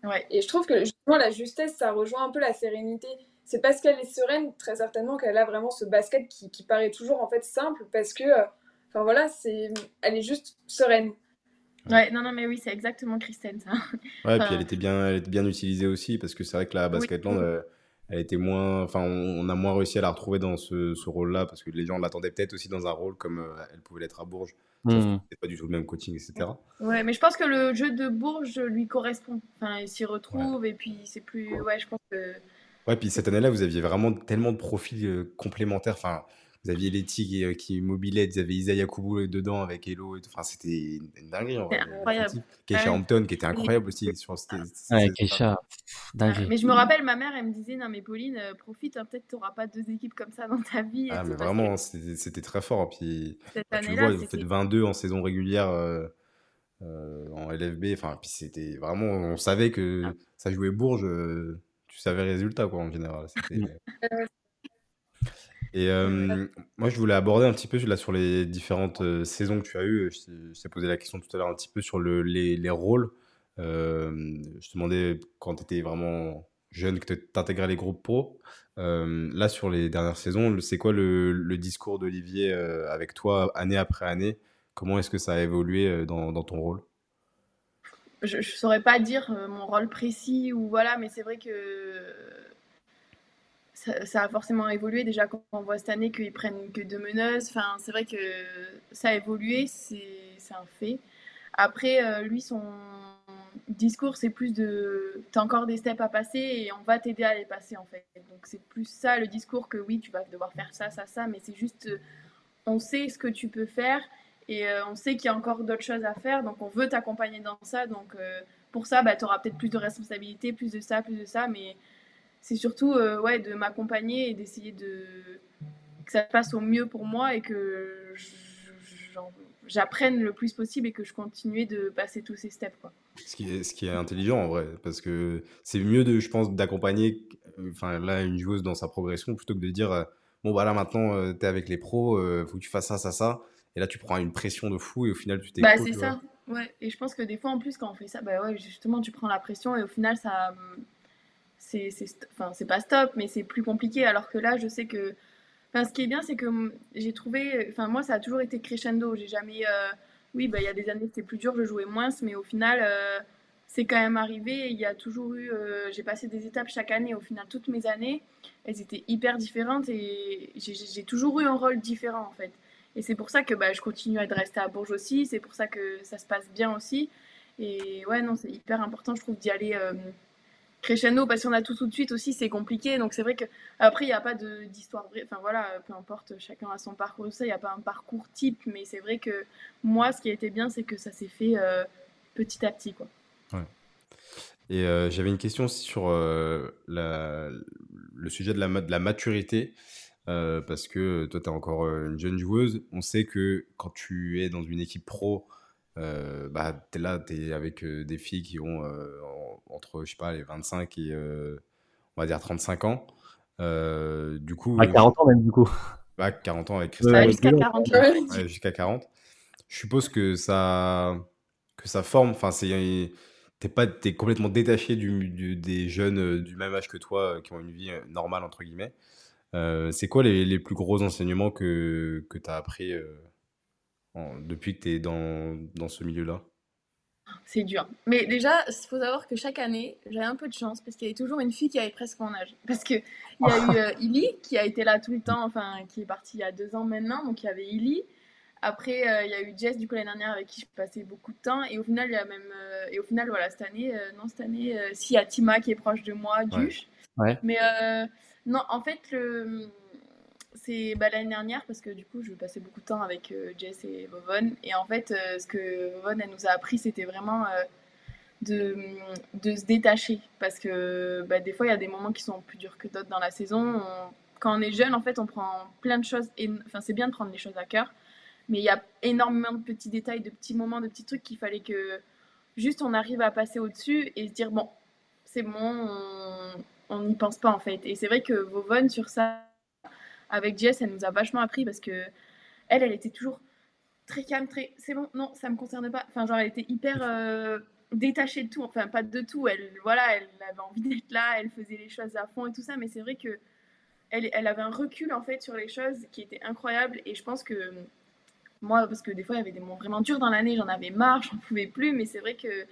Ouais. Et je trouve que justement la justesse, ça rejoint un peu la sérénité. c'est parce qu'elle est sereine, très certainement, qu'elle a vraiment ce basket qui, qui, paraît toujours en fait simple parce que, enfin voilà, c'est, elle est juste sereine. Ouais, non, non, mais oui, c'est exactement Christine, ça. Ouais, puis elle était, bien, elle était bien utilisée aussi, parce que c'est vrai que la Basketland, euh, elle était moins. Enfin, on, a moins réussi à la retrouver dans ce, ce rôle-là, parce que les gens l'attendaient peut-être aussi dans un rôle comme euh, elle pouvait l'être à Bourges. Mmh. C'est pas du tout le même coaching, etc. Ouais, mais je pense que le jeu de Bourges lui correspond. Enfin, il s'y retrouve, et puis c'est plus. Ouais, je pense que. Ouais, puis cette année-là, vous aviez vraiment tellement de profils euh, complémentaires. Enfin, vous aviez Letty qui, euh, qui mobilait, vous avez Isaiah Koubou dedans avec tout. Enfin, c'était une dinguerie. En incroyable. Keisha Hampton qui était incroyable aussi sur cette, Ouais, Keisha, dinguerie. Mais je me rappelle, ma mère, elle me disait Non, mais Pauline, euh, profite, hein, peut-être tu n'auras pas deux équipes comme ça dans ta vie. Ah, mais vraiment, c'était très fort. Puis, bah, tu vois, vous faites 22 en saison régulière. Euh, en LFB, enfin, puis c'était vraiment, on savait que ah. ça jouait Bourges, tu savais le résultat, quoi, en général. Et moi, je voulais aborder un petit peu là, sur les différentes saisons que tu as eues. Je t'ai posé la question tout à l'heure un petit peu sur le, les, les, rôles. Je te demandais quand tu étais vraiment jeune que tu intégrais les groupes pro. là, sur les dernières saisons, c'est quoi le, le discours d'Olivier avec toi année après année? Comment est-ce que ça a évolué dans, dans ton rôle? Je ne saurais pas dire mon rôle précis ou voilà, mais c'est vrai que ça, a forcément évolué. Déjà, quand on voit cette année qu'ils prennent que deux meneuses, enfin, c'est vrai que ça a évolué, c'est un fait. Après, euh, lui, son discours, c'est plus de tu as encore des steps à passer et on va t'aider à les passer, en fait. Donc, c'est plus ça le discours que oui, tu vas devoir faire ça, ça, ça, mais c'est juste euh, on sait ce que tu peux faire et euh, on sait qu'il y a encore d'autres choses à faire, donc on veut t'accompagner dans ça. Donc, pour ça, bah, tu auras peut-être plus de responsabilités, plus de ça, plus de ça, mais c'est surtout euh, ouais, de m'accompagner et d'essayer de que ça passe au mieux pour moi et que j'apprenne le plus possible et que je continue de passer tous ces steps. Quoi. Ce, qui est, ce qui est intelligent en vrai, parce que c'est mieux, de, je pense, d'accompagner enfin, là, une joueuse dans sa progression plutôt que de dire euh, bon, bah là maintenant, euh, tu es avec les pros, il faut que tu fasses ça, ça, ça. Et là, tu prends une pression de fou et au final, tu t'es. Bah, c'est ça. Ouais. Et je pense que des fois, en plus, quand on fait ça, bah ouais, justement, tu prends la pression et au final, ça c'est enfin pas stop mais c'est plus compliqué. Alors que là je sais que enfin ce qui est bien c'est que j'ai trouvé enfin moi ça a toujours été crescendo. J'ai jamais euh, oui bah il y a des années c'était plus dur je jouais moins mais au final euh, c'est quand même arrivé. Il y a toujours eu euh, j'ai passé des étapes chaque année. Au final toutes mes années elles étaient hyper différentes et j'ai toujours eu un rôle différent en fait. Et c'est pour ça que bah, je continue à rester à Bourges aussi. C'est pour ça que ça se passe bien aussi. Et ouais non c'est hyper important je trouve d'y aller crescendo parce qu'on a tout tout de suite aussi c'est compliqué. Donc c'est vrai que après il n'y a pas d'histoire vraie. Enfin voilà peu importe chacun a son parcours ça il n'y a pas un parcours type. Mais c'est vrai que moi ce qui a été bien c'est que ça s'est fait euh, petit à petit quoi. Et euh, j'avais une question sur euh, le sujet de la, de la maturité. Parce que toi tu es encore une jeune joueuse. On sait que quand tu es dans une équipe pro euh, bah, tu es là, tu es avec euh, des filles qui ont euh, entre, je sais pas, les 25 et on va dire 35 ans. du coup. À 40 ans même, du coup. Bah, 40 ans avec Christelle. jusqu'à 40. jusqu'à 40. Je suppose que ça, que ça forme, enfin, c'est t'es pas es complètement détaché du, des jeunes du même âge que toi qui ont une vie normale entre guillemets. c'est quoi les, les, plus gros enseignements que, que tu as appris depuis que tu es dans, dans ce milieu-là C'est dur. Mais déjà, il faut savoir que chaque année, j'ai un peu de chance parce qu'il y avait toujours une fille qui avait presque mon âge. Parce qu'il y a eu euh, Illy qui a été là tout le temps, enfin, qui est partie il y a deux ans maintenant. Donc il y avait Illy. Après, euh, il y a eu Jess, du coup, l'année dernière, avec qui je passais beaucoup de temps. Et au final, il y a même. Euh, et au final, voilà, cette année, non, cette année, si, il y a Tima qui est proche de moi, Duche. Ouais. Mais non, en fait, le c'est bah, l'année dernière parce que du coup je passais beaucoup de temps avec euh, Jess et Vovon. Et en fait euh, ce que Vovon elle nous a appris c'était vraiment euh, de, de, se détacher. Parce que bah, des fois il y a des moments qui sont plus durs que d'autres dans la saison. Quand on est jeune en fait on prend plein de choses enfin c'est bien de prendre les choses à cœur. Mais il y a énormément de petits détails de petits moments de petits trucs qu'il fallait que juste on arrive à passer au dessus et se dire bon c'est bon on n'y pense pas en fait. Et c'est vrai que Vovon sur ça avec Jess, elle nous a vachement appris parce que elle, elle était toujours très calme, très c'est bon, non, ça me concerne pas. Enfin, genre, elle était hyper. Euh, détachée de tout, enfin pas de tout, elle, voilà, elle avait envie d'être là, elle faisait les choses à fond et tout ça, mais c'est vrai que elle, elle, avait un recul en fait sur les choses qui était incroyable et je pense que moi, parce que des fois il y avait des moments vraiment durs dans l'année, j'en avais marre, j'en pouvais plus, mais c'est vrai que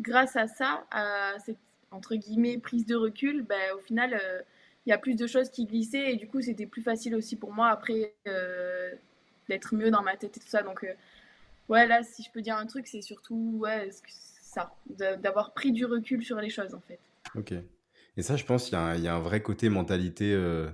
grâce à ça, à cette entre guillemets prise de recul, ben, au final euh, il y a plus de choses qui glissaient et du coup c'était plus facile aussi pour moi après euh, d'être mieux dans ma tête et tout ça. Donc euh, ouais là si je peux dire un truc c'est surtout ouais, ça, d'avoir pris du recul sur les choses en fait. Ok. Et ça je pense qu'il y, y, a un vrai côté mentalité euh,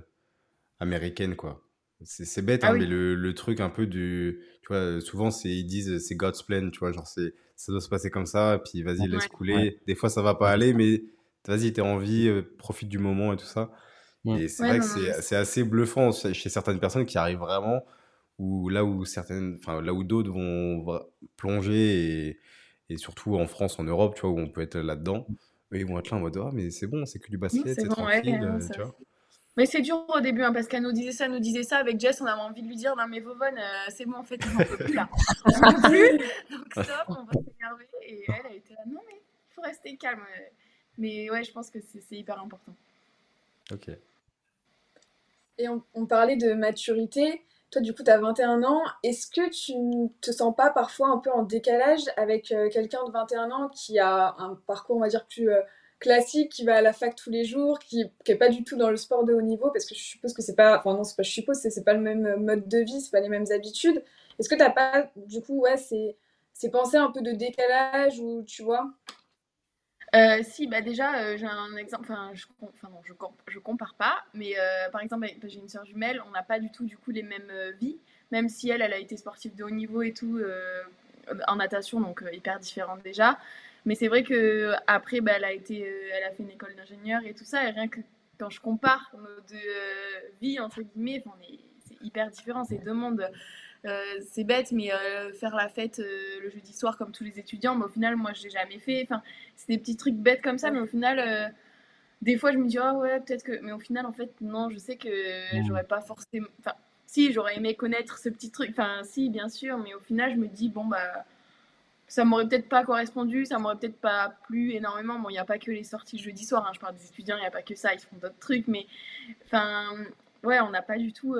américaine quoi. C'est bête, ah hein, mais le, le, truc un peu du. Tu vois, souvent, ils disent c'est God's plan, tu vois, genre, ça doit se passer comme ça, puis vas-y, laisse couler. Des fois, ça va pas aller, mais vas-y, t'es en vie, profite du moment et tout ça. Et c'est vrai que c'est assez bluffant chez certaines personnes qui arrivent vraiment, ou là où certaines, enfin là où d'autres vont plonger et, et, surtout en France, en Europe, tu vois, où on peut être là-dedans, ils vont être là en mode ah mais c'est bon, c'est que du basket, c'est tranquille, euh, tu vois. Mais c'est dur au début, hein, parce qu'elle nous disait ça, nous disait ça. Avec Jess, on avait envie de lui dire Non, mais Vovon, euh, c'est bon, en fait, on ne peut plus là. On peut plus. Donc, stop, on va s'énerver. Et elle, elle était là Non, mais il faut rester calme. Mais ouais, je pense que c'est hyper important. Ok. Et on, parlait de maturité. Toi, du coup, tu as 21 ans. Est-ce que tu ne te sens pas parfois un peu en décalage avec euh, quelqu'un de 21 ans qui a un parcours, on va dire, plus euh, classique, qui va à la fac tous les jours, qui n'est pas du tout dans le sport de haut niveau? Parce que je suppose que c'est pas. Enfin, non, pas je suppose, pas le même mode de vie, c'est pas les mêmes habitudes. Est-ce que tu n'as pas, du coup, ouais, c'est pensées un peu de décalage ou tu vois? Euh, si, bah déjà, euh, j'ai un exemple, enfin, je, enfin je, je, compare pas, mais euh, par exemple, bah, j'ai une soeur jumelle, on n'a pas du tout, du coup, les mêmes vies, même si elle, elle a été sportive de haut niveau et tout, en natation, donc hyper différente déjà. Mais c'est vrai que après, bah, elle, a été, elle a fait une école d'ingénieur et tout ça, et rien que quand je compare nos deux vies, entre guillemets, c'est hyper différent, c'est deux mondes euh, c'est bête, mais euh, faire la fête euh, le jeudi soir comme tous les étudiants, mais au final, moi, je l'ai jamais fait. Enfin, c'est des petits trucs bêtes comme ça, mais au final, des fois, je me dis, ah ouais, peut-être que. Mais au final, en fait, non, je sais que j'aurais pas forcément. Enfin, si, j'aurais aimé connaître ce petit truc. Enfin, si, bien sûr, mais au final, je me dis, bon, bah. Ça m'aurait peut-être pas correspondu, ça m'aurait peut-être pas plu énormément. Bon, il n'y a pas que les sorties le jeudi soir, hein, je parle des étudiants, il n'y a pas que ça, ils font d'autres trucs, mais. Enfin, ouais, on n'a pas du tout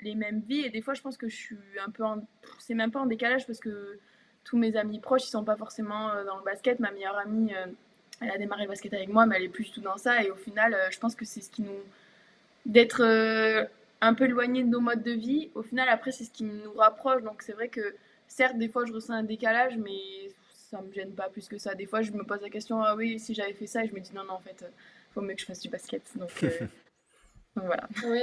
les mêmes vies. Et des fois, je pense que je suis un peu en... C'est même pas en décalage parce que tous mes amis proches, ils sont pas forcément euh, dans le basket. Ma meilleure amie, euh, elle a démarré le basket avec moi, mais elle est plus du tout dans ça. Et au final, euh, je pense que c'est ce qui nous. d'être un peu éloigné de nos modes de vie. Au final, après, c'est ce qui nous rapproche. Donc, c'est vrai que, certes, des fois, je ressens un décalage, mais ça me gêne pas plus que ça. Des fois, je me pose la question, ah oui, si j'avais fait ça, et je me dis, non, non, en fait, faut mieux que je fasse du basket. Donc, donc voilà. Oui.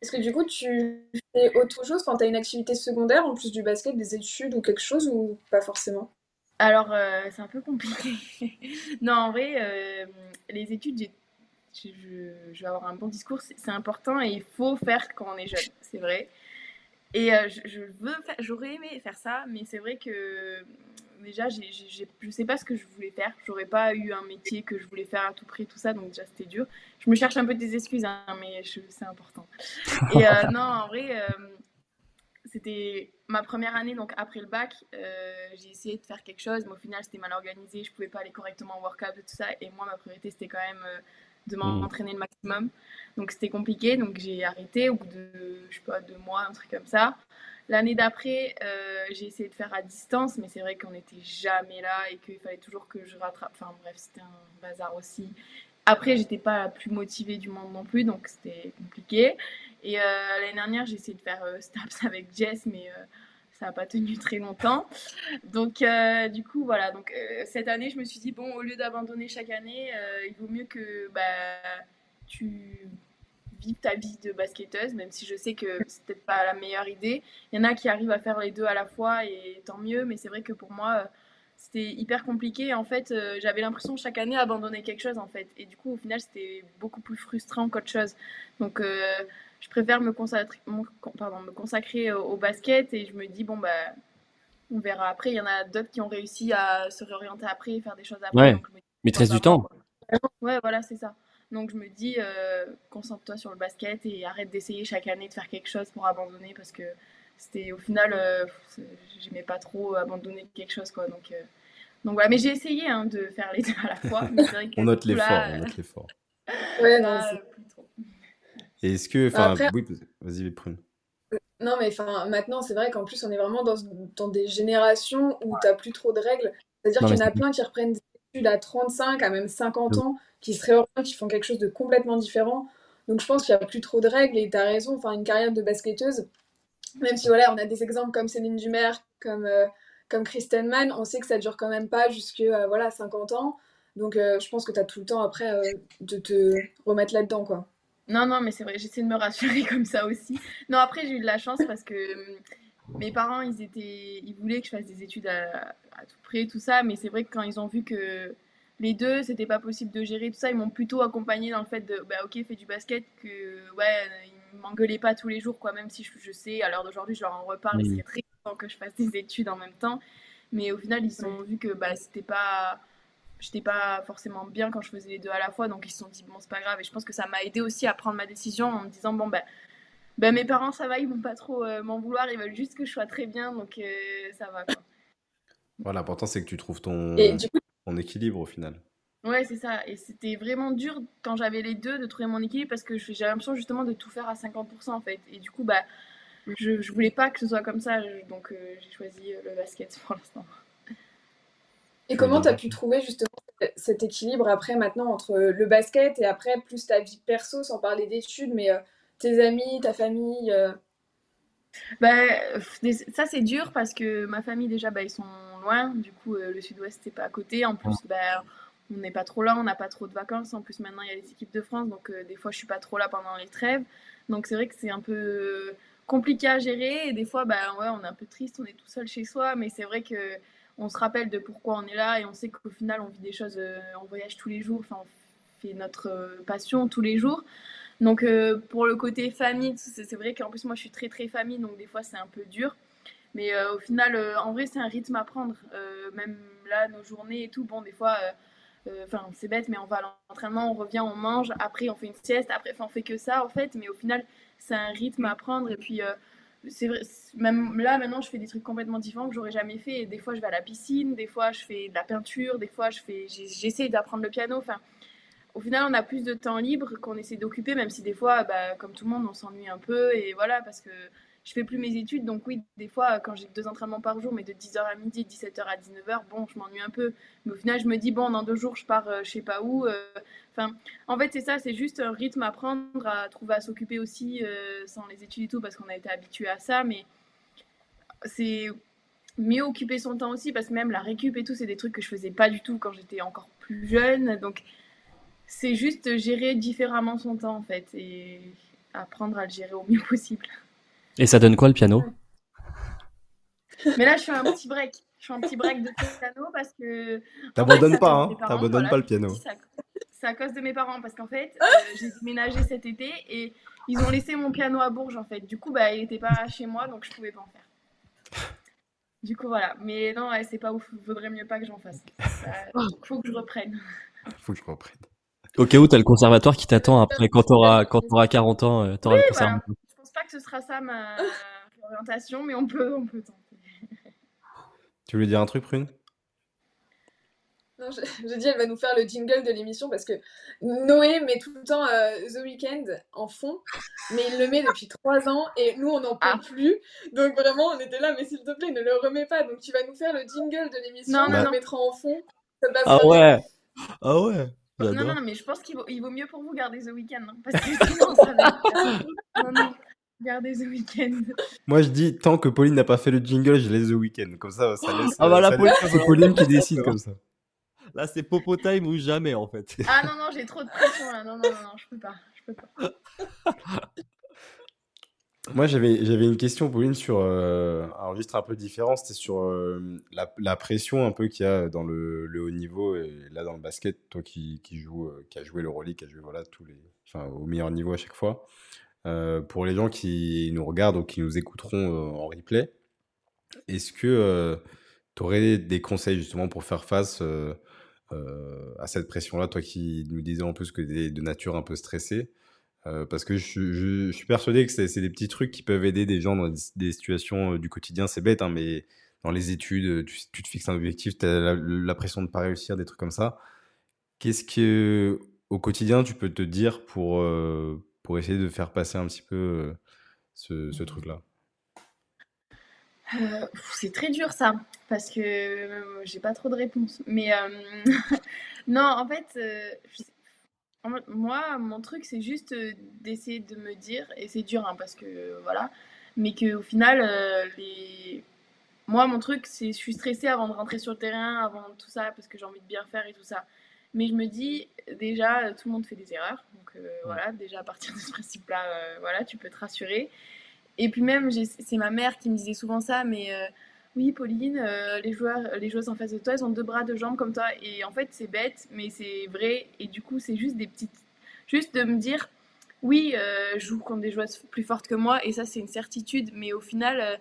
Est-ce que du coup, tu fais autre chose? Quand tu as une activité secondaire en plus du basket, des études ou quelque chose ou pas forcément? Alors, euh, c'est un peu compliqué. non, en vrai, euh, les études, je, je, vais avoir un bon discours, c'est important et il faut faire quand on est jeune, c'est vrai. Et euh, je, veux j'aurais aimé faire ça, mais c'est vrai que déjà, je ne sais pas ce que je voulais faire. J'aurais pas eu un métier que je voulais faire à tout prix, tout ça, donc déjà c'était dur. Je me cherche un peu des excuses, hein, mais c'est important. Et euh, non, en vrai, euh, c'était ma première année, donc après le bac, euh, j'ai essayé de faire quelque chose, mais au final c'était mal organisé, je pouvais pas aller correctement au workout et tout ça, et moi ma priorité c'était quand même de m'entraîner le maximum. Donc c'était compliqué, donc j'ai arrêté au bout de, je sais pas, deux mois, un truc comme ça. L'année d'après, euh, j'ai essayé de faire à distance, mais c'est vrai qu'on n'était jamais là et qu'il fallait toujours que je rattrape. Enfin bref, c'était un bazar aussi. Après, j'étais pas la plus motivée du monde non plus, donc c'était compliqué. Et euh, l'année dernière, j'ai essayé de faire euh, Staps avec Jess, mais ça n'a pas tenu très longtemps. Donc, du coup, voilà. Donc, cette année, je me suis dit, bon, au lieu d'abandonner chaque année, il vaut mieux que bah, tu ta vie de basketteuse, même si je sais que c'est peut-être pas la meilleure idée. Il y en a qui arrivent à faire les deux à la fois et tant mieux, mais c'est vrai que pour moi, euh, c'était hyper compliqué. En fait, euh, j'avais l'impression chaque année abandonner quelque chose en fait. Et du coup, au final, c'était beaucoup plus frustrant qu'autre chose. Donc, euh, je préfère me consacrer, pardon, me consacrer au, basket et je me dis, bon, bah, on verra après. Il y en a d'autres qui ont réussi à se réorienter après, faire des choses après. Ouais. Maîtresse du temps. Ouais, voilà, c'est ça. Donc je me dis, euh, concentre-toi sur le basket et arrête d'essayer chaque année de faire quelque chose pour abandonner parce que c'était au final, euh, j'aimais pas trop abandonner quelque chose quoi. Donc, euh, Donc voilà, mais j'ai essayé hein, de faire les deux à la fois. Mais vrai que on note l'effort, on note l'effort. Ouais, non, là, c'est- plus trop. Et est-ce que, enfin, Après- oui, vas-y, prune. Non, mais enfin, maintenant, c'est vrai qu'en plus, on est vraiment dans, dans des générations où t'as plus trop de règles. C'est-à-dire qu'il y en a plein qui reprennent des à 35, à même 50 Mm. ans, qui se réorientent, qui font quelque chose de complètement différent. Donc, je pense qu'il n'y a plus trop de règles et t'as raison. Enfin, une carrière de basketteuse, même si voilà, on a des exemples comme Céline Dumer, comme, euh, comme Kristen Mann, on sait que ça dure quand même pas jusque euh, voilà, 50 ans. Donc, euh, je pense que t'as tout le temps après euh, de te remettre là-dedans, quoi. Non, non, mais c'est vrai, j'essaie de me rassurer comme ça aussi. Non, après, j'ai eu de la chance parce que hum, mes parents, ils étaient, ils voulaient que je fasse des études à, à tout prix, tout ça, mais c'est vrai que quand ils ont vu que les deux, c'était pas possible de gérer tout ça, ils m'ont plutôt accompagné dans le fait de, bah ok, fais du basket, que ouais, ils m'engueulaient pas tous les jours, quoi, même si je, je sais, à l'heure d'aujourd'hui, je leur en reparle, il serait très content que je fasse des études en même temps, mais au final, ils ont vu que bah, c'était pas j'étais pas forcément bien quand je faisais les deux à la fois, donc ils se sont dit bon c'est pas grave. Et je pense que ça m'a aidé aussi à prendre ma décision en me disant bon ben ben mes parents ça va ils vont pas trop euh, m'en vouloir ils veulent juste que je sois très bien donc euh, ça va quoi. Voilà, l'important, c'est que tu trouves ton, Et du coup, ton équilibre au final. Ouais c'est ça et c'était vraiment dur quand j'avais les deux de trouver mon équilibre parce que j'avais l'impression justement de tout faire à 50% en fait et du coup bah je, je voulais pas que ce soit comme ça je- donc euh, j'ai choisi le basket pour l'instant. Et comment tu as pu trouver justement cet équilibre après maintenant entre le basket et après plus ta vie perso, sans parler d'études, mais euh, tes amis, ta famille des- ça c'est dur parce que ma famille déjà bah, ils sont loin, du coup euh, le sud-ouest c'est pas à côté, en plus bah, on n'est pas trop là, on n'a pas trop de vacances, en plus maintenant il y a les équipes de France. Donc euh, des fois je suis pas trop là pendant les trêves, donc c'est vrai que c'est un peu compliqué à gérer. Et des fois bah, ouais, on est un peu triste, on est tout seul chez soi, mais c'est vrai que on se rappelle de pourquoi on est là. Et on sait qu'au final on vit des choses, euh, on voyage tous les jours, enfin on fait notre passion tous les jours. Donc euh, pour le côté famille, c'est vrai qu'en plus moi je suis très très famille, donc des fois c'est un peu dur. Mais euh, au final, euh, en vrai c'est un rythme à prendre. Même là, nos journées et tout, bon des fois, enfin c'est bête, mais on va à l'entraînement, on revient, on mange, après on fait une sieste, après on fait que ça en fait. Mais au final c'est un rythme à prendre. Et puis c'est vrai, même là maintenant je fais des trucs complètement différents que j'aurais jamais fait. Des fois je vais à la piscine, des fois je fais de la peinture, des fois je d'apprendre le piano. Au final, on a plus de temps libre qu'on essaie d'occuper, même si des fois, bah, comme tout le monde, on s'ennuie un peu. Et voilà, parce que je fais plus mes études. Donc oui, des fois, quand j'ai deux entraînements par jour, mais de 10h à midi, 17h à 19h, bon, je m'ennuie un peu. Mais au final, je me dis, bon, dans deux jours, je pars euh, je sais pas où. euh, Enfin, en fait, c'est ça, c'est juste un rythme à prendre, à trouver à s'occuper aussi, euh, sans les études et tout, parce qu'on a été habitué à ça. Mais c'est mieux occuper son temps aussi, parce que même la récup et tout, c'est des trucs que je faisais pas du tout quand j'étais encore plus jeune. Donc, c'est juste gérer différemment son temps en fait et apprendre à le gérer au mieux possible. Et ça donne quoi le piano Mais là, je suis un petit break. Je fais un petit break de piano parce que. T'abandonnes pas, ça hein. T'abandonnes voilà, pas le piano. C'est à cause de mes parents parce qu'en fait, euh, j'ai déménagé cet été et ils ont laissé mon piano à Bourges en fait. Du coup, bah, il n'était pas chez moi donc je pouvais pas en faire. Du coup, voilà. Mais non, ouais, c'est pas ouf. Vaudrait mieux pas que j'en fasse. Ça- faut que je reprenne. Faut que je reprenne. Au cas où t'as le conservatoire qui t'attend après quand t'auras quand t'auras 40 ans, euh, t'auras Oui, le voilà. conservatoire. Je pense pas que ce sera ça ma orientation, mais on peut, on peut tenter. Tu voulais dire un truc, Prune? Non, je, je dis, elle va nous faire le jingle de l'émission parce que Noé met tout le temps euh, The Weeknd en fond, mais il le met depuis trois ans et nous on n'en peut Ah. plus. Donc vraiment, on était là, mais s'il te plaît, ne le remets pas. Donc tu vas nous faire le jingle de l'émission, Non, on le mettra en fond. Ça Ah ouais Ah ouais Non, non, non, mais je pense qu'il vaut, il vaut mieux pour vous garder The Weeknd. hein, parce que sinon, ça va être... Non, non, gardez The Weeknd. Moi, je dis, tant que Pauline n'a pas fait le jingle, je laisse The Weeknd. Comme ça, ça laisse. Ah bah là, Pauline, c'est Pauline qui décide comme ça. Là, c'est Popo Time ou jamais en fait. Ah non, non, j'ai trop de pression là. Non, non, non, non, je peux pas. Je peux pas. Moi, j'avais une question, Pauline, sur euh, un registre un peu différent. C'était sur euh, la, pression un peu qu'il y a dans le, haut niveau et là dans le basket, toi qui, qui joue, euh, qui a joué l'Euroleague, qui a joué voilà tous les, enfin au meilleur niveau à chaque fois. Euh, pour les gens qui nous regardent ou qui nous écouteront en replay, est-ce que tu aurais des conseils justement pour faire face à cette pression-là, toi qui nous disais en plus que tu es de nature un peu stressée euh, parce que je, suis persuadé que c'est des petits trucs qui peuvent aider des gens dans des, situations euh, du quotidien. C'est bête, hein, mais dans les études, tu, te fixes un objectif, tu as la, pression de ne pas réussir, des trucs comme ça. Qu'est-ce que, au quotidien, tu peux te dire pour, pour essayer de faire passer un petit peu ce, truc-là? Euh, c'est très dur ça, parce que euh, j'ai pas trop de réponses. Mais euh, non, en fait, moi, mon truc, c'est juste d'essayer de me dire, et c'est dur, hein, parce que voilà, mais qu'au final, les... moi, mon truc, c'est je suis stressée avant de rentrer sur le terrain, avant tout ça, parce que j'ai envie de bien faire et tout ça. Mais je me dis, déjà, tout le monde fait des erreurs. Donc voilà, déjà à partir de ce principe-là, voilà, tu peux te rassurer. Et puis même, c'est ma mère qui me disait souvent ça, mais euh, oui, Pauline, euh, les joueurs, les joueuses en face de toi, elles ont deux bras, deux jambes comme toi. Et en fait, c'est bête, mais c'est vrai. Et du coup, c'est juste des petites, juste de me dire, oui, euh, je joue contre des joueuses plus fortes que moi, et ça, c'est une certitude. Mais au final,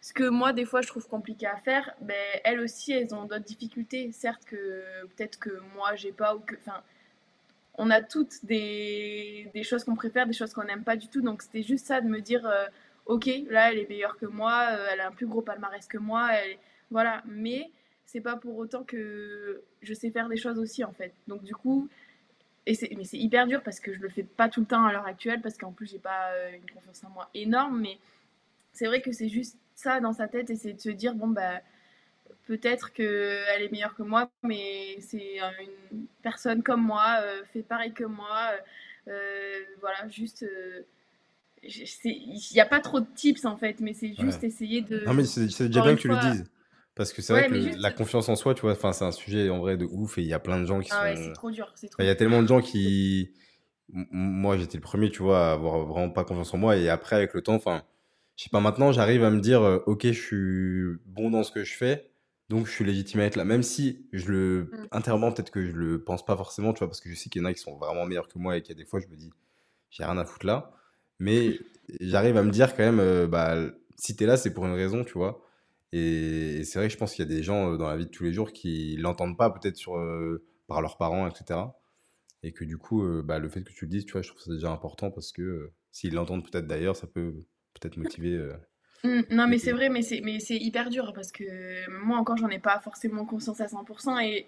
ce que moi, des fois, je trouve compliqué à faire, ben, elles aussi, elles ont d'autres difficultés. Certes que peut-être que moi, j'ai pas ou que, enfin on a toutes des, des choses qu'on préfère, des choses qu'on n'aime pas du tout. Donc c'était juste ça de me dire, ok, là, elle est meilleure que moi, euh, elle a un plus gros palmarès que moi, voilà. Mais c'est pas pour autant que je sais faire des choses aussi, en fait. Donc, du coup, mais c'est hyper dur parce que je le fais pas tout le temps à l'heure actuelle, parce qu'en plus, j'ai pas euh, une confiance en moi énorme, mais c'est vrai que c'est juste ça dans sa tête et c'est de se dire, bon, bah, peut-être qu'elle est meilleure que moi, mais c'est une personne comme moi, euh, fait pareil que moi, voilà, juste il n'y a pas trop de tips en fait, mais c'est juste essayer de. Non, mais c'est déjà bien que tu le dises. Parce que c'est vrai que la confiance en soi, tu vois, c'est un sujet en vrai de ouf et il y a plein de gens qui ah ouais, c'est trop dur. Il y a tellement de gens qui. Moi, j'étais le premier, tu vois, à avoir vraiment pas confiance en moi et après, avec le temps, enfin, je sais pas, maintenant, j'arrive à me dire, euh, ok, je suis bon dans ce que je fais, donc je suis légitime à être là. Même si je le. Mm. Intérieurement, peut-être que je le pense pas forcément, tu vois, parce que je sais qu'il y en a qui sont vraiment meilleurs que moi et qu'il y a des fois, je me dis, j'ai rien à foutre là. Mais j'arrive à me dire quand même, euh, bah, si tu es là, c'est pour une raison, tu vois. Et, c'est vrai que je pense qu'il y a des gens euh, dans la vie de tous les jours qui l'entendent pas, peut-être sur euh, par leurs parents, etc. Et que du coup, bah, le fait que tu le dises, tu vois, je trouve ça déjà important parce que s'ils l'entendent peut-être d'ailleurs, ça peut peut-être motiver. Mmh, non, mais c'est vrai, mais c'est, mais c'est hyper dur parce que moi encore, j'en ai pas forcément conscience à 100%. Et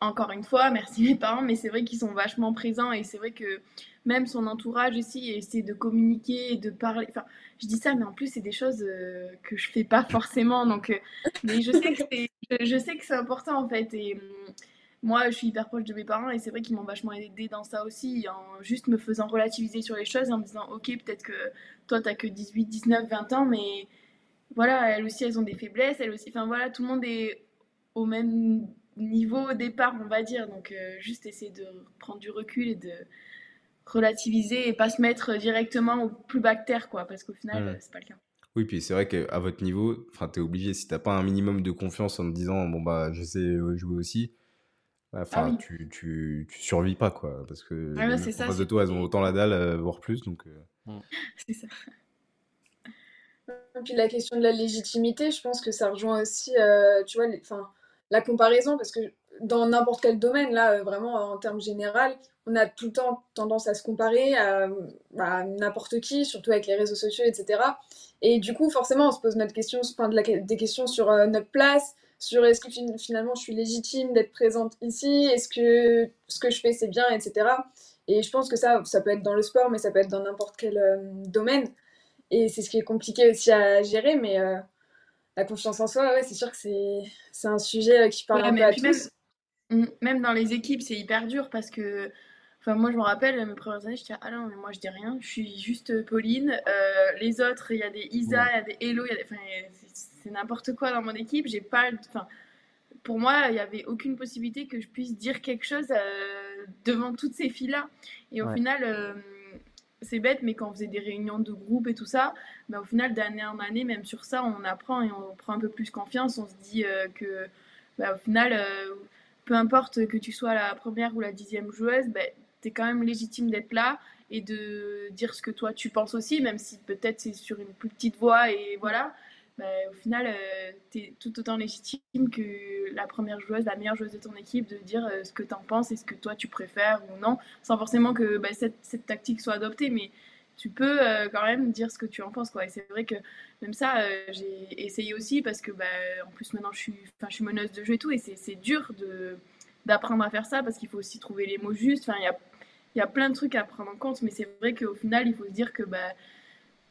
encore une fois, merci mes parents, mais c'est vrai qu'ils sont vachement présents et c'est vrai que même son entourage aussi essaie de communiquer et de parler. Enfin, je dis ça, mais en plus, c'est des choses euh, que je fais pas forcément. Donc, euh, mais je sais que c'est, important en fait. Et hum, moi, je suis hyper proche de mes parents et c'est vrai qu'ils m'ont vachement aidé dans ça aussi, en juste me faisant relativiser sur les choses, en me disant, ok, peut-être que toi, t'as que 18, 19, 20 ans, mais voilà, elles aussi, elles ont des faiblesses, elles aussi. Enfin voilà, tout le monde est au même niveau au départ, on va dire. Donc, euh, juste essayer de prendre du recul et de relativiser et pas se mettre directement au plus bactère, quoi, parce qu'au final, mmh. c'est pas le cas. Oui, puis c'est vrai qu'à votre niveau, tu es obligé, si t'as pas un minimum de confiance en te disant, bon, bah, je sais jouer aussi, bah, enfin, ah tu, tu, tu, survis pas, quoi, parce que ah, les ça, de toi, elles ont autant la dalle, euh, voire plus, donc... Euh. Mmh. c'est ça. Et puis la question de la légitimité, je pense que ça rejoint aussi, tu vois, enfin la comparaison, parce que dans n'importe quel domaine, là, euh, vraiment en termes général, on a tout le temps tendance à se comparer à, bah, n'importe qui, surtout avec les réseaux sociaux, etc. Et du coup, forcément, on se pose notre question, enfin, de la, des questions sur euh, notre place, sur est-ce que finalement je suis légitime d'être présente ici, est-ce que ce que je fais c'est bien, etc. Et je pense que ça, ça peut être dans le sport, mais ça peut être dans n'importe quel euh, domaine. Et c'est ce qui est compliqué aussi à gérer, mais la confiance en soi, ouais, c'est sûr que c'est un sujet qui parle un peu à tous. Même, même, dans les équipes, c'est hyper dur parce que, enfin, moi je me rappelle, mes premières années, je disais, ah non, mais moi je dis rien, je suis juste Pauline. Euh, les autres, il y a des Isa, il y a des Hello, des... Enfin, c'est n'importe quoi dans mon équipe. J'ai pas, enfin, pour moi, il n'y avait aucune possibilité que je puisse dire quelque chose euh, devant toutes ces filles-là. Et au final, euh, c'est bête, mais quand on faisait des réunions de groupe et tout ça, bah, au final, d'année en année, même sur ça, on apprend et on prend un peu plus confiance. On se dit euh, que, bah, au final, euh, peu importe que tu sois la première ou la dixième joueuse, bah, tu quand même légitime d'être là et de dire ce que toi tu penses aussi, même si peut-être c'est sur une plus petite voix et voilà. Bah, au final, euh, tu es tout autant légitime que la première joueuse, la meilleure joueuse de ton équipe, de dire euh, ce que tu en penses et ce que toi tu préfères ou non, sans forcément que bah, cette, tactique soit adoptée. Mais tu peux quand même dire ce que tu en penses. Quoi. Et c'est vrai que même ça, j'ai essayé aussi parce que bah, en plus maintenant je suis, je suis meneuse de jeu et tout, et c'est dur d'apprendre à faire ça parce qu'il faut aussi trouver les mots justes. Il y a, y a plein de trucs à prendre en compte, mais c'est vrai qu'au final, il faut se dire que bah,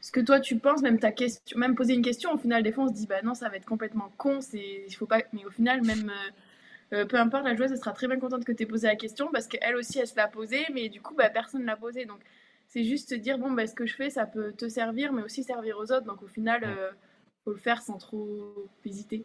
ce que toi tu penses, même ta question, même poser une question, au final, des fois on se dit bah non, ça va être complètement con, c'est, il faut pas, mais au final, même euh, peu importe, la joueuse elle sera très bien contente que tu aies posé la question parce qu'elle aussi elle se l'a posée, mais du coup, bah, personne ne l'a posée. Donc c'est juste dire bon, bah, ce que je fais, ça peut te servir, mais aussi servir aux autres. Donc au final, euh, faut le faire sans trop hésiter.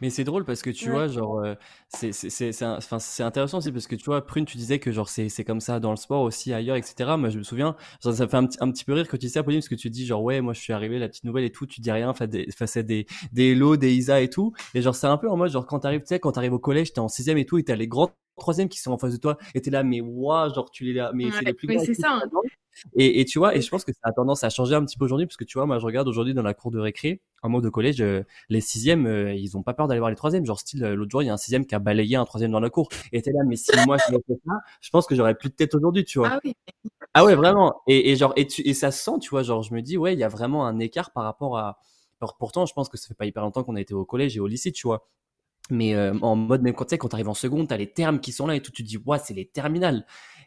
Mais c'est drôle parce que tu vois, genre, euh, c'est c'est intéressant aussi parce que tu vois, Prune, tu disais que genre c'est comme ça dans le sport aussi, ailleurs, etc. Moi, je me souviens, ça fait un, un petit peu rire quand tu dis ça, Pauline, parce que tu dis genre, ouais, moi je suis arrivé, la petite nouvelle et tout, tu dis rien face, des, face à des, des Hello, des Isa et tout. Et genre, c'est un peu en mode, genre, quand t'arrives, tu sais, quand t'arrives au collège, t'es en sixième et tout, et t'as les grands troisième qui sont en face de toi, et t'es là, mais waouh, genre, tu les là, mais c'est les plus Mais c'est ça. Et, et, tu vois, et je pense que ça a tendance à changer un petit peu aujourd'hui, parce que tu vois, moi je regarde aujourd'hui dans la cour de récré, en mode de collège, euh, les sixièmes, euh, ils ont pas peur d'aller voir les troisièmes. Genre style, euh, l'autre jour, il y a un sixième qui a balayé un troisième dans la cour. Et t'es là, mais si moi je fait ça, je pense que j'aurais plus de tête aujourd'hui, tu vois. Ah oui. Ah ouais, vraiment. Et, et genre, et, tu, et ça se sent, tu vois, genre je me dis, ouais, il y a vraiment un écart par rapport à. Alors pourtant, je pense que ça fait pas hyper longtemps qu'on a été au collège et au lycée, tu vois. Mais en mode même quand tu sais, quand t'arrives en seconde, t'as les termes qui sont là et tout, tu te dis, ouais, c'est les terminales.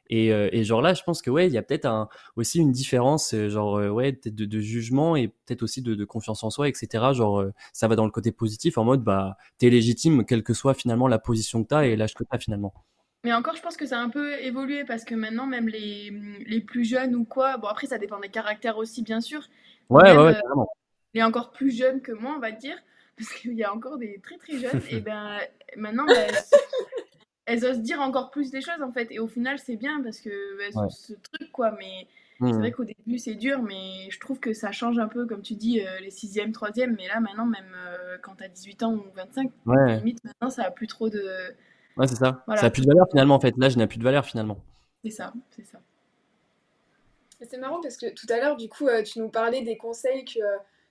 Et, euh, et, genre là, je pense que ouais, il y a peut-être un, aussi une différence, euh, genre euh, ouais, peut-être de, de, jugement et peut-être aussi de, de, confiance en soi, etc. Genre ça va dans le côté positif, en mode bah t'es légitime, quelle que soit finalement la position que t'as et l'âge que t'as finalement. Mais encore, je pense que ça a un peu évolué parce que maintenant, même les, les plus jeunes ou quoi, bon après ça dépend des caractères aussi, bien sûr. Ouais, ouais, carrément. Les encore plus jeunes que moi, on va dire, parce qu'il y a encore des très très jeunes, et ben maintenant, ben, elles osent dire encore plus des choses en fait. Et au final, c'est bien parce que ont ce truc quoi. Mais c'est mmh. vrai qu'au début, c'est dur, mais je trouve que ça change un peu, comme tu dis, euh, les 6e, 3e. Mais là, maintenant, même euh, quand t'as 18 ans ou 25, limite, maintenant, ça a plus trop de. Ouais, c'est ça. Ça a plus de valeur finalement en fait. L'âge n'a plus de valeur finalement. C'est ça, c'est ça. C'est marrant parce que tout à l'heure, du coup, euh, tu nous parlais des conseils que,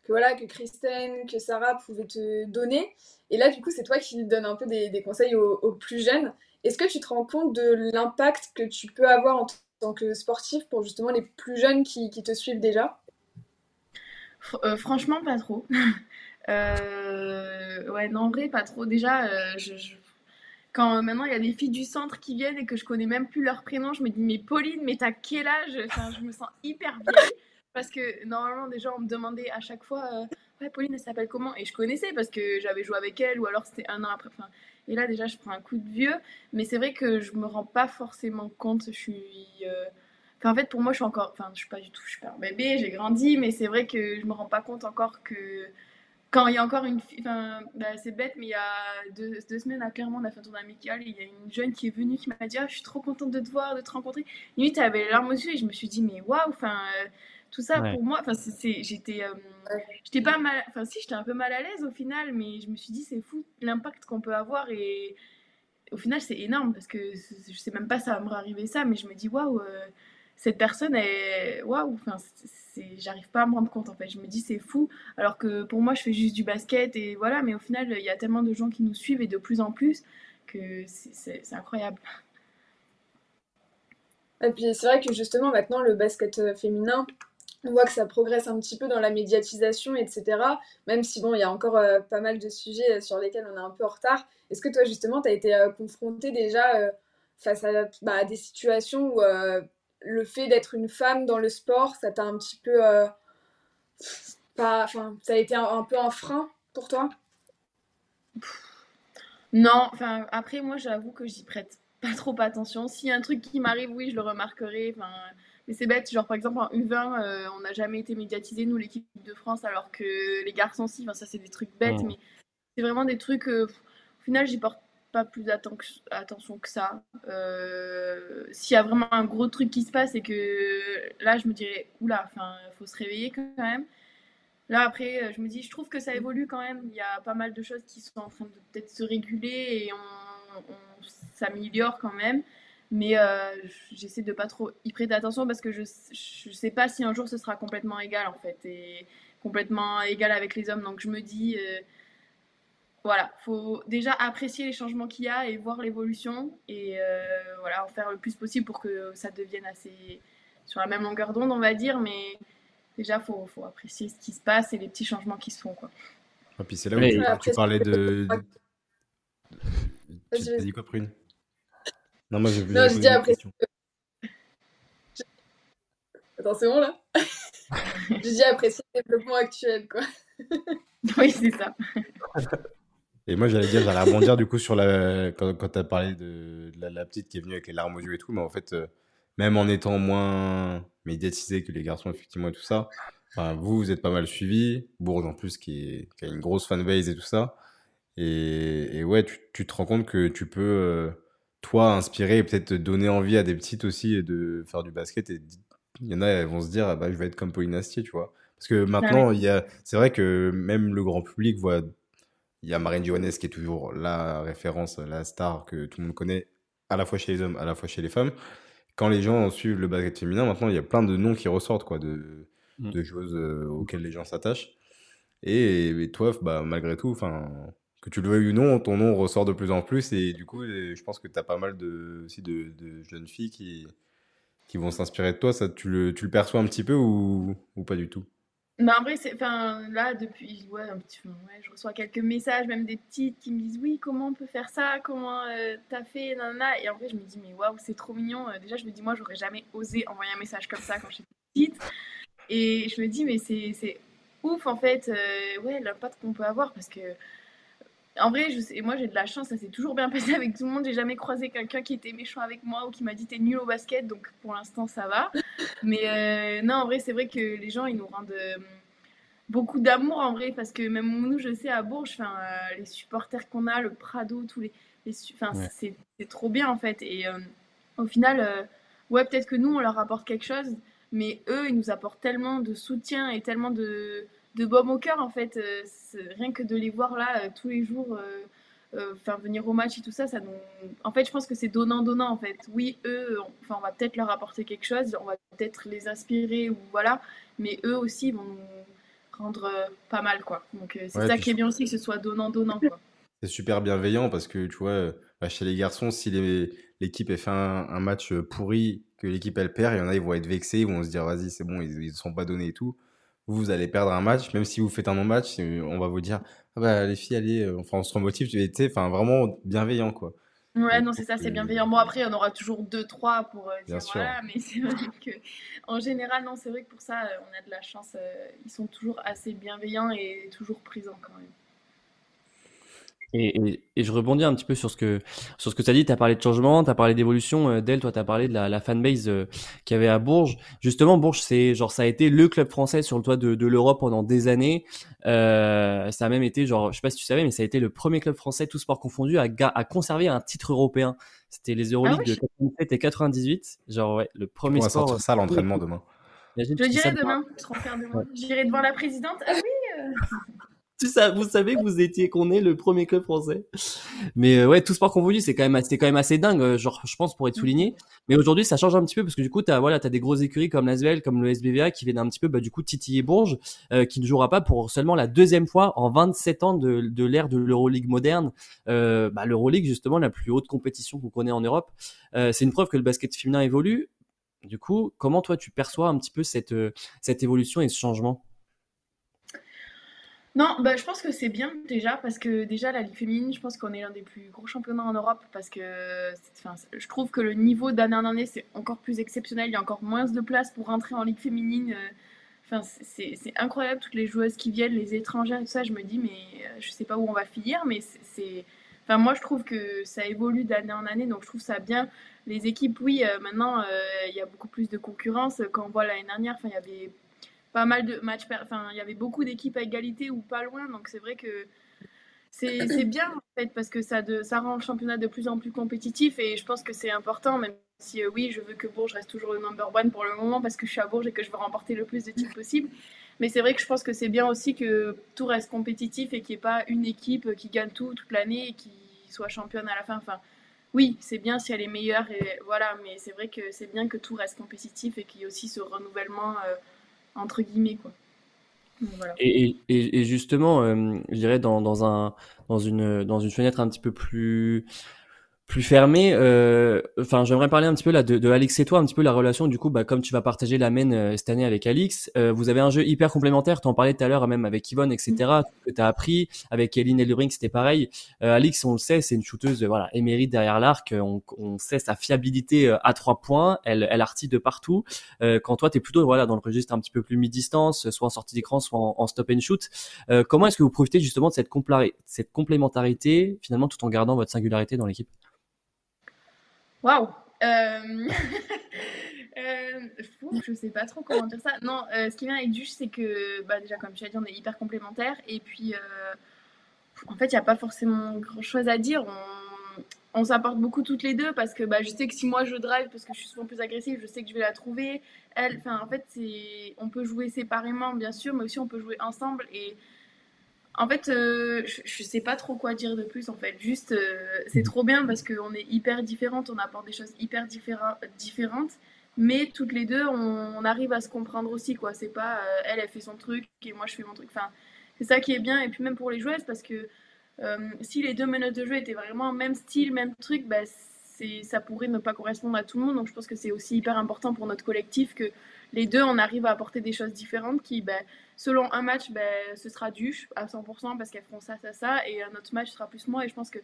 que, voilà, que Kristen, que Sarah pouvaient te donner. Et là, du coup, c'est toi qui donnes un peu des, conseils aux, plus jeunes. Est-ce que tu te rends compte de l'impact que tu peux avoir en tant que sportif pour justement les plus jeunes qui, te suivent déjà? Euh, Franchement, pas trop. euh, ouais, non, en vrai, pas trop. Déjà, euh, quand maintenant il y a des filles du centre qui viennent et que je connais même plus leur prénom, je me dis, mais Pauline, mais t'as quel âge? Je me sens hyper vieille. Parce que normalement, déjà, on me demandait à chaque fois, euh, ouais, Pauline, elle s'appelle comment? Et je connaissais parce que j'avais joué avec elle ou alors c'était un an après. Et là, déjà, je prends un coup de vieux. Mais c'est vrai que je me rends pas forcément compte. Je suis. Euh, en fait, pour moi, je suis encore. Enfin, je suis pas du tout. Je suis pas un bébé, j'ai grandi. Mais c'est vrai que je me rends pas compte encore que. Quand il y a encore une fille. Enfin, bah, c'est bête, mais il y a deux, deux, semaines, à Clermont, on a fait un tour amical. Et il y a une jeune qui est venue qui m'a dit ah, Je suis trop contente de te voir, de te rencontrer. Limite, elle avait les larmes aux yeux. Et je me suis dit Mais waouh Enfin. Euh, tout ça pour moi enfin c'est j'étais euh, j'étais pas mal enfin si j'étais un peu mal à l'aise au final mais je me suis dit c'est fou l'impact qu'on peut avoir et au final c'est énorme parce que je sais même pas ça va me arriver ça mais je me dis waouh euh, cette personne est waouh enfin j'arrive pas à me rendre compte en fait. Je me dis c'est fou alors que pour moi je fais juste du basket et voilà mais au final il y a tellement de gens qui nous suivent et de plus en plus que c'est incroyable. Et puis c'est vrai que justement maintenant le basket euh, féminin on voit que ça progresse un petit peu dans la médiatisation, etc. Même si, bon, il y a encore euh, pas mal de sujets euh, sur lesquels on est un peu en retard. Est-ce que toi, justement, tu as été euh, confronté déjà face bah, à, des situations où le fait d'être une femme dans le sport, ça t'a un petit peu... ça a été un, peu un frein pour toi? Non, enfin, après, moi, j'avoue que j'y prête pas trop attention. S'il y a un truc qui m'arrive, oui, je le remarquerai. Enfin mais c'est bête, genre par exemple en U20, euh, on n'a jamais été médiatisé, nous, l'équipe de France, alors que les garçons, si, enfin, ça c'est des trucs bêtes, mais c'est vraiment des trucs, euh, au final, j'y porte pas plus attention que ça. Euh, s'il y a vraiment un gros truc qui se passe et que là, je me dirais, oula, il faut se réveiller quand même. Là, après, je me dis, je trouve que ça évolue quand même. Il y a pas mal de choses qui sont en train de peut-être se réguler et on, on s'améliore quand même. Mais euh, j'essaie de pas trop y prêter attention parce que je, je sais pas si un jour ce sera complètement égal en fait et complètement égal avec les hommes. Donc je me dis, euh, voilà, faut déjà apprécier les changements qu'il y a et voir l'évolution et euh, voilà, en faire le plus possible pour que ça devienne assez sur la même longueur d'onde, on va dire, mais déjà, il faut, faut, apprécier ce qui se passe et les petits changements qui se font. Quoi. Et puis c'est là où tu, parlais de. Tu as dit quoi, Prune? Non, moi, j'ai Non, je dis après. Attends, c'est bon là? Je dis apprécier le développement actuel, quoi. oui, c'est ça. Et moi, j'allais dire, j'allais rebondir du coup sur la. Quand, quand tu as parlé de, la, petite qui est venue avec les larmes aux yeux et tout, mais en fait, euh, même en étant moins médiatisé que les garçons, effectivement, et tout ça, enfin, vous, vous êtes pas mal suivi. Bourges, en plus, qui, a une grosse fanbase et tout ça. Et, ouais, tu, te rends compte que tu peux, euh, toi, inspirer et peut-être donner envie à des petites aussi de faire du basket. Et il y en a, elles vont se dire, ah bah, je vais être comme Pauline Astier, tu vois. Parce que maintenant, il y a, c'est vrai que même le grand public voit, il y a Marine Johannes qui est toujours la référence, la star que tout le monde connaît, à la fois chez les hommes, à la fois chez les femmes. Quand les gens suivent le basket féminin, maintenant, il y a plein de noms qui ressortent, quoi, de, mm. de joueuses euh, auxquelles les gens s'attachent. Et, toi, bah, malgré tout, enfin, que tu le veuilles ou non, ton nom ressort de plus en plus. Et du coup, je pense que tu as pas mal de, aussi de, jeunes filles qui, qui vont s'inspirer de toi. Ça, tu le, perçois un petit peu ou, ou pas du tout? Bah en vrai, c'est, là, depuis, ouais, un petit, ouais, je reçois quelques messages, même des petites qui me disent oui, comment on peut faire ça, comment euh, t'as fait, nanana. Et en vrai, je me dis, mais waouh, c'est trop mignon. Euh, déjà, je me dis, moi, j'aurais jamais osé envoyer un message comme ça quand j'étais petite. Et je me dis, mais c'est, c'est ouf, en fait, euh, ouais, l'impact qu'on peut avoir parce que en vrai, je sais, moi j'ai de la chance, ça s'est toujours bien passé avec tout le monde. J'ai jamais croisé quelqu'un qui était méchant avec moi ou qui m'a dit t'es nul au basket, donc pour l'instant ça va. Mais euh, non, en vrai, c'est vrai que les gens ils nous rendent euh, beaucoup d'amour en vrai, parce que même nous, je sais à Bourges, euh, les supporters qu'on a, le Prado, tous les, enfin, c'est trop bien en fait. Et au final, ouais, peut-être que nous on leur apporte quelque chose, mais eux ils nous apportent tellement de soutien et tellement de de baume au cœur en fait. Euh, rien que de les voir là euh, tous les jours, euh, venir au match et tout ça, ça nous... En fait, je pense que c'est donnant-donnant en fait. Oui, eux, on, enfin, on va peut-être leur apporter quelque chose, on va peut-être les inspirer ou voilà, mais eux aussi vont nous rendre pas mal quoi. Donc c'est ça qui est bien aussi, que ce soit donnant-donnant quoi. C'est super bienveillant parce que tu vois, bah, chez les garçons, si l'équipe fait un, match pourri, que l'équipe elle perd, il y en a, ils vont être vexés, ils vont se dire vas-y, c'est bon, ils ne sont pas donnés et tout vous, allez perdre un match, même si vous faites un non-match, on va vous dire, ah bah, les filles, allez, euh, enfin, on se remotive, tu sais, enfin, vraiment bienveillant, quoi. Ouais, non, c'est ça, c'est bienveillant. Bon, après, on aura toujours deux, trois pour euh, dire voilà, mais c'est vrai que, en général, non, c'est vrai que pour ça, euh, on a de la chance. ils sont toujours assez bienveillants et toujours présents quand même. Et, et, je rebondis un petit peu sur ce que sur ce que tu as dit. Tu as parlé de changement, tu as parlé d'évolution. Euh, Del, toi, tu as parlé de la, la fanbase euh, qu'il y avait à Bourges. Justement, Bourges, c'est genre ça a été le club français sur le toit de, de l'Europe pendant des années. Euh, ça a même été genre, je sais pas si tu savais, mais ça a été le premier club français, tout sport confondu, à, à conserver un titre européen. C'était les Euroligues ah de 97 et 98. Genre ouais, le premier On va sortir ça à l'entraînement demain. Je dirais demain. demain. J'irai devant la présidente. Ah oui ça, vous savez que vous étiez qu'on est le premier club français. Mais euh, ouais, tout sport confondu, c'est quand même c'était quand même assez dingue, euh, genre je pense pour être souligné. Mais aujourd'hui, ça change un petit peu parce que du coup, t'as voilà, t'as des grosses écuries comme l'Asvel, comme le SBVA qui viennent un petit peu bah, du coup titiller Bourges, euh, qui ne jouera pas pour seulement la deuxième fois en 27 ans de, de l'ère de l'Euroleague moderne. Euh, bah, L'Euroleague justement, la plus haute compétition qu'on connaît en Europe. c'est une preuve que le basket féminin évolue. Du coup, comment toi tu perçois un petit peu cette cette évolution et ce changement? Non, bah, je pense que c'est bien déjà parce que déjà la Ligue féminine, je pense qu'on est l'un des plus gros championnats en Europe parce que je trouve que le niveau d'année en année c'est encore plus exceptionnel. Il y a encore moins de place pour rentrer en Ligue féminine. Euh, enfin, c'est incroyable toutes les joueuses qui viennent, les étrangères tout ça. Je me dis mais euh, je sais pas où on va finir, mais c'est Enfin, moi, je trouve que ça évolue d'année en année, donc je trouve ça bien. Les équipes, oui, euh, maintenant, il y a beaucoup plus de concurrence. Quand on voit l'année dernière, il y avait pas mal de matchs. Enfin, il y avait beaucoup d'équipes à égalité ou pas loin. Donc c'est vrai que c'est bien en fait parce que ça, de, ça rend le championnat de plus en plus compétitif et je pense que c'est important, même si euh, oui, je veux que Bourges reste toujours le number one pour le moment parce que je suis à Bourges et que je veux remporter le plus de titres possible. Mais c'est vrai que je pense que c'est bien aussi que tout reste compétitif et qu'il n'y ait pas une équipe qui gagne tout toute l'année et qui soit championne à la fin. Enfin, oui, c'est bien si elle est meilleure et voilà, mais c'est vrai que c'est bien que tout reste compétitif et qu'il y ait aussi ce renouvellement. Euh, entre guillemets quoi. Et, et, justement, euh, je dirais dans, dans, un, dans, une, dans une fenêtre un petit peu plus plus fermé. Euh, enfin, j'aimerais parler un petit peu là de, de, Alex et toi, un petit peu la relation. Du coup, bah, comme tu vas partager la main euh, cette année avec Alix, euh, vous avez un jeu hyper complémentaire. Tu en parlais tout à l'heure, même avec Yvonne, etc. Mm. Que tu as appris avec Eline Elbrink, c'était pareil. Alix, on le sait, c'est une shooteuse, voilà, émérite derrière l'arc. On, on, sait sa fiabilité à trois points. Elle, elle artille de partout. quand toi, t'es plutôt voilà dans le registre un petit peu plus mi-distance, soit en sortie d'écran, soit en, stop and shoot. comment est-ce que vous profitez justement de cette, cette complémentarité, finalement, tout en gardant votre singularité dans l'équipe? Waouh! Euh... euh... je sais pas trop comment dire ça. Non, euh, ce qui vient avec Duche, c'est que bah, déjà, comme tu as dit, on est hyper complémentaires. Et puis, en fait, il n'y a pas forcément grand chose à dire. On, on s'apporte beaucoup toutes les deux parce que bah, je sais que si moi je drive, parce que je suis souvent plus agressive, je sais que je vais la trouver. Elle, en fait, on peut jouer séparément, bien sûr, mais aussi on peut jouer ensemble. Et en fait, euh, je, sais pas trop quoi dire de plus. En fait, juste, euh, c'est trop bien parce qu'on est hyper différentes, on apporte des choses hyper différentes, mais toutes les deux, on, arrive à se comprendre aussi, quoi. C'est pas euh, elle, elle fait son truc et moi je fais mon truc. Enfin, c'est ça qui est bien. Et puis même pour les joueuses, parce que si les deux minutes de jeu étaient vraiment même style, même truc, bah, ça pourrait ne pas correspondre à tout le monde. Donc je pense que c'est aussi hyper important pour notre collectif que les deux, on arrive à apporter des choses différentes qui, ben, selon un match, ben, ce sera du à 100% parce qu'elles feront ça, ça, ça, et un autre match sera plus moi. Et je pense que,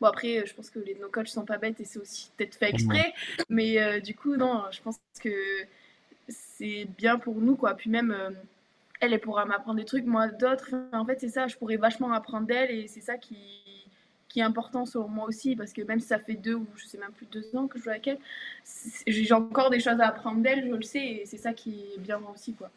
bon, après, je pense que les, nos coachs sont pas bêtes et c'est aussi peut-être fait exprès, mais euh, du coup, non, je pense que c'est bien pour nous, quoi. Puis même, euh, elle, elle pourra m'apprendre des trucs, moi d'autres. en fait, c'est ça, je pourrais vachement apprendre d'elle et c'est ça qui qui est important selon moi aussi, parce que même si ça fait deux ou je sais même plus deux ans que je joue avec elle, j'ai encore des choses à apprendre d'elle, je le sais, et c'est ça qui est bien aussi, quoi.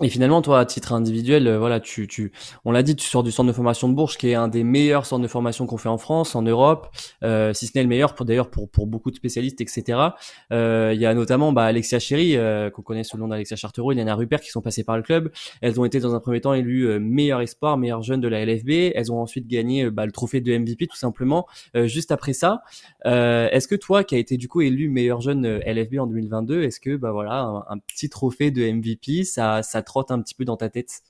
Et finalement, toi, à titre individuel, euh, voilà, tu, tu, on l'a dit, tu sors du centre de formation de Bourges, qui est un des meilleurs centres de formation qu'on fait en France, en Europe, euh, si ce n'est le meilleur pour d'ailleurs pour, pour beaucoup de spécialistes, etc. Euh, il y a notamment bah, Alexia Chéry, euh, qu'on connaît sous le nom d'Alexia Chartereau, Eliana Rupert, qui sont passés par le club. Elles ont été dans un premier temps élues euh, meilleur espoir, meilleure jeune de la LFB. Elles ont ensuite gagné bah, le trophée de MVP, tout simplement. juste après ça, est-ce que toi, qui a été du coup élu meilleure jeune LFB en 2022, est-ce que bah voilà, un, un, petit trophée de MVP, ça, ça trotte un petit peu dans ta tête?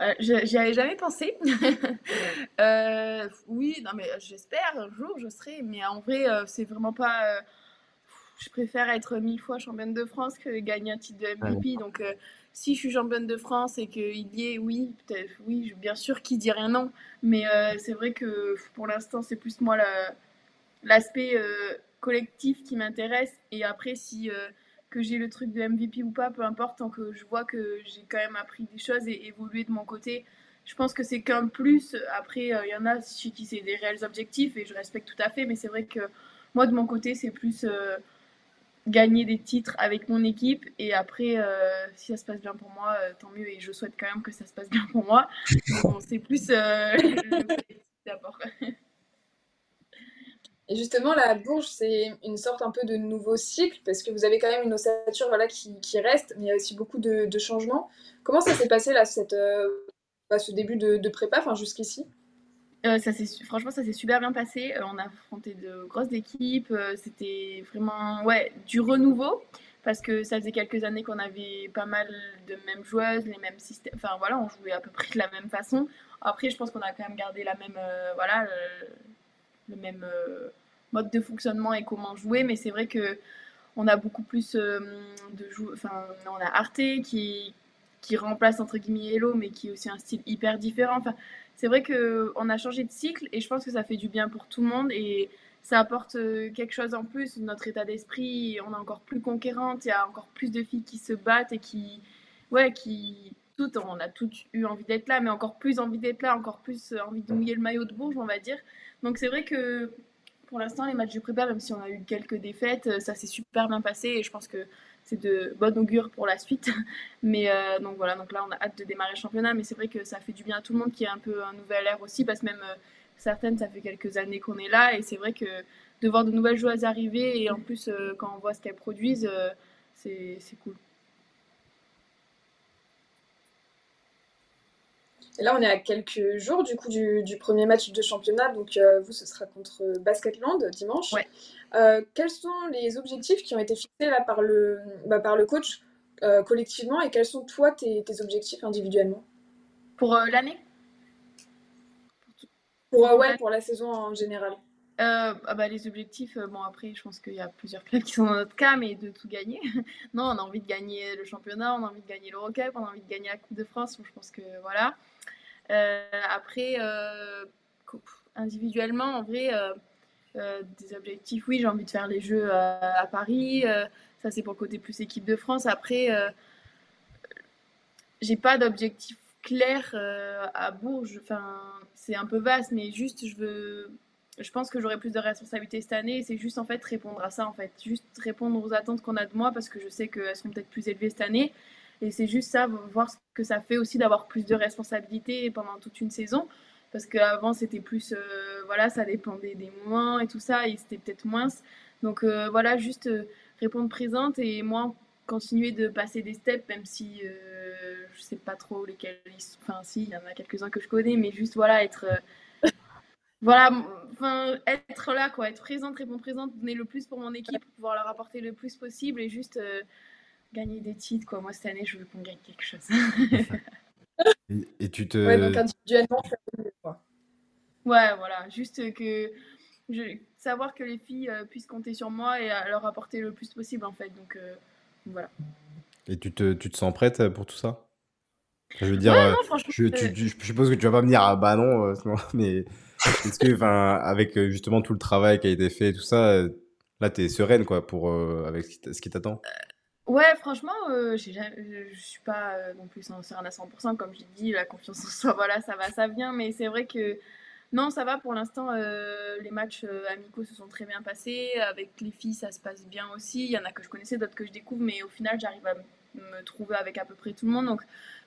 Euh, J'y avais jamais pensé. euh, oui, non, mais j'espère un jour je serai. Mais en vrai, euh, c'est vraiment pas. Euh, je préfère être mille fois championne de France que gagner un titre de MVP. Donc, euh, si je suis championne de France et qu'il y ait, oui, peut-être, oui, bien sûr, qui dit rien non. Mais c'est vrai que pour l'instant, c'est plus moi l'aspect collectif qui m'intéresse. Et après, si que j'ai le truc de MVP ou pas, peu importe, tant que je vois que j'ai quand même appris des choses et évolué de mon côté. Je pense que c'est qu'un plus. Après, il euh, y en a chez qui c'est des réels objectifs et je respecte tout à fait, mais c'est vrai que moi, de mon côté, c'est plus euh, gagner des titres avec mon équipe et après, euh, si ça se passe bien pour moi, tant mieux et je souhaite quand même que ça se passe bien pour moi. c'est plus d'abord. Et justement, la Bourge, c'est une sorte un peu de nouveau cycle, parce que vous avez quand même une ossature voilà, qui, reste, mais il y a aussi beaucoup de, changements. Comment ça s'est passé, là, euh, bah, ce début de, prépa, enfin, jusqu'ici? Euh, franchement, ça s'est super bien passé. Euh, on a affronté de grosses équipes. C'était vraiment ouais, du renouveau parce que ça faisait quelques années qu'on avait pas mal de mêmes joueuses, les mêmes systèmes. Enfin voilà, on jouait à peu près de la même façon. Après, je pense qu'on a quand même gardé la même, voilà, le, même mode de fonctionnement et comment jouer, mais c'est vrai que on a beaucoup plus euh, de joueurs. Enfin, on a Arte qui, qui remplace entre guillemets Hello, mais qui est aussi un style hyper différent. Enfin, c'est vrai que on a changé de cycle et je pense que ça fait du bien pour tout le monde et ça apporte euh, quelque chose en plus. Notre état d'esprit, on est encore plus conquérante. Il y a encore plus de filles qui se battent et qui, ouais, qui toutes, on a toutes eu envie d'être là, mais encore plus envie d'être là, encore plus envie de mouiller le maillot de Bourges, on va dire. Donc c'est vrai que pour l'instant, les matchs de prépa, même si on a eu quelques défaites, euh, ça s'est super bien passé et je pense que c'est de bon augure pour la suite. Mais euh, donc voilà, donc là on a hâte de démarrer le championnat, mais c'est vrai que ça fait du bien à tout le monde qui est un peu un nouvel air aussi, parce que même euh, certaines, ça fait quelques années qu'on est là et c'est vrai que de voir de nouvelles joueuses arriver et en plus quand on voit ce qu'elles produisent, c'est cool. Et là, on est à quelques jours du coup du, premier match de championnat. Donc, euh, vous, ce sera contre Basketland dimanche. Euh, quels sont les objectifs qui ont été fixés là par le, bah, par le coach euh, collectivement? Et quels sont toi tes, objectifs individuellement? Pour l'année? Pour, ouais, pour la saison en général. Euh, ah bah, les objectifs, euh, bon après je pense qu'il y a plusieurs clubs qui sont dans notre cas, mais de tout gagner. non, on a envie de gagner le championnat, on a envie de gagner l'Eurocup, on a envie de gagner la Coupe de France, je pense que voilà. Euh, après, individuellement, en vrai, des objectifs, oui, j'ai envie de faire les Jeux à Paris, ça c'est pour côté plus équipe de France. Après, j'ai pas d'objectif clair à Bourges, enfin c'est un peu vaste, mais juste je veux je pense que j'aurai plus de responsabilités cette année c'est juste en fait répondre à ça en fait. Juste répondre aux attentes qu'on a de moi parce que je sais qu'elles seront peut-être plus élevées cette année. Et c'est juste ça voir ce que ça fait aussi d'avoir plus de responsabilités pendant toute une saison. Parce qu'avant c'était plus euh, voilà ça dépendait des moments et tout ça et c'était peut-être moins. Donc euh, voilà juste euh, répondre présente et moi continuer de passer des steps même si je sais pas trop lesquels enfin si il y en a quelques-uns que je connais mais juste voilà être voilà, enfin, être là, quoi, être présente, répondre présente, donner le plus pour mon équipe, pour pouvoir leur apporter le plus possible et juste euh, gagner des titres, quoi. Moi, cette année, je veux qu'on gagne quelque chose. et, tu te. Ouais, donc individuellement, quoi. Ouais, voilà, juste que. Je, savoir que les filles euh, puissent compter sur moi et leur apporter le plus possible, en fait. Donc, euh, voilà. Et tu te, tu te sens prête pour tout ça? Je veux dire, je, je, suppose que tu vas pas me dire, ah bah non, mais est-ce que, avec euh, justement tout le travail qui a été fait, tout ça, euh, là, tu es sereine, quoi, pour, euh, avec ce qui t'attend? Ouais, franchement, je je suis pas non plus sereine à 100%, comme j'ai dit, la confiance en soi, voilà, ça va, ça vient, mais c'est vrai que non, ça va pour l'instant. les matchs amicaux se sont très bien passés. Avec les filles, ça se passe bien aussi. Il y en a que je connaissais, d'autres que je découvre, mais au final, j'arrive à me trouver avec à peu près tout le monde. Donc,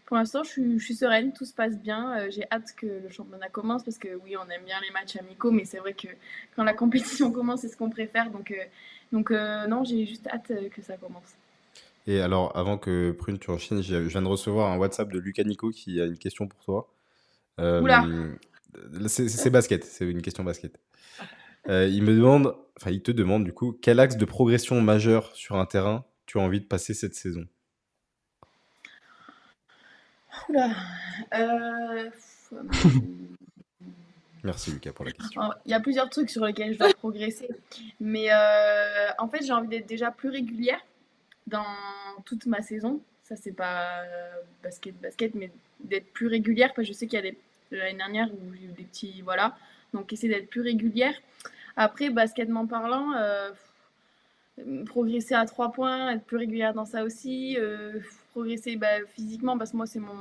pour l'instant, je suis, sereine, tout se passe bien. Euh, j'ai hâte que le championnat commence parce que oui, on aime bien les matchs amicaux, mais c'est vrai que quand la compétition commence, c'est ce qu'on préfère. Donc, euh, donc euh, non, j'ai juste hâte que ça commence. Et alors, avant que Prune, tu enchaînes, je viens de recevoir un WhatsApp de Lucas Nico qui a une question pour toi. Oula C'est basket, c'est une question basket. il me demande, enfin, il te demande du coup, quel axe de progression majeur sur un terrain tu as envie de passer cette saison? Euh, Merci Lucas pour la question. Il y a plusieurs trucs sur lesquels je dois progresser. Mais euh, en fait, j'ai envie d'être déjà plus régulière dans toute ma saison. Ça, c'est pas euh, basket, basket, mais d'être plus régulière. Parce que je sais qu'il y a des. L'année dernière où j'ai eu des petits. Voilà. Donc, essayer d'être plus régulière. Après, basketement parlant, progresser à trois points, être plus régulière dans ça aussi progresser bah, physiquement parce que moi c'est mon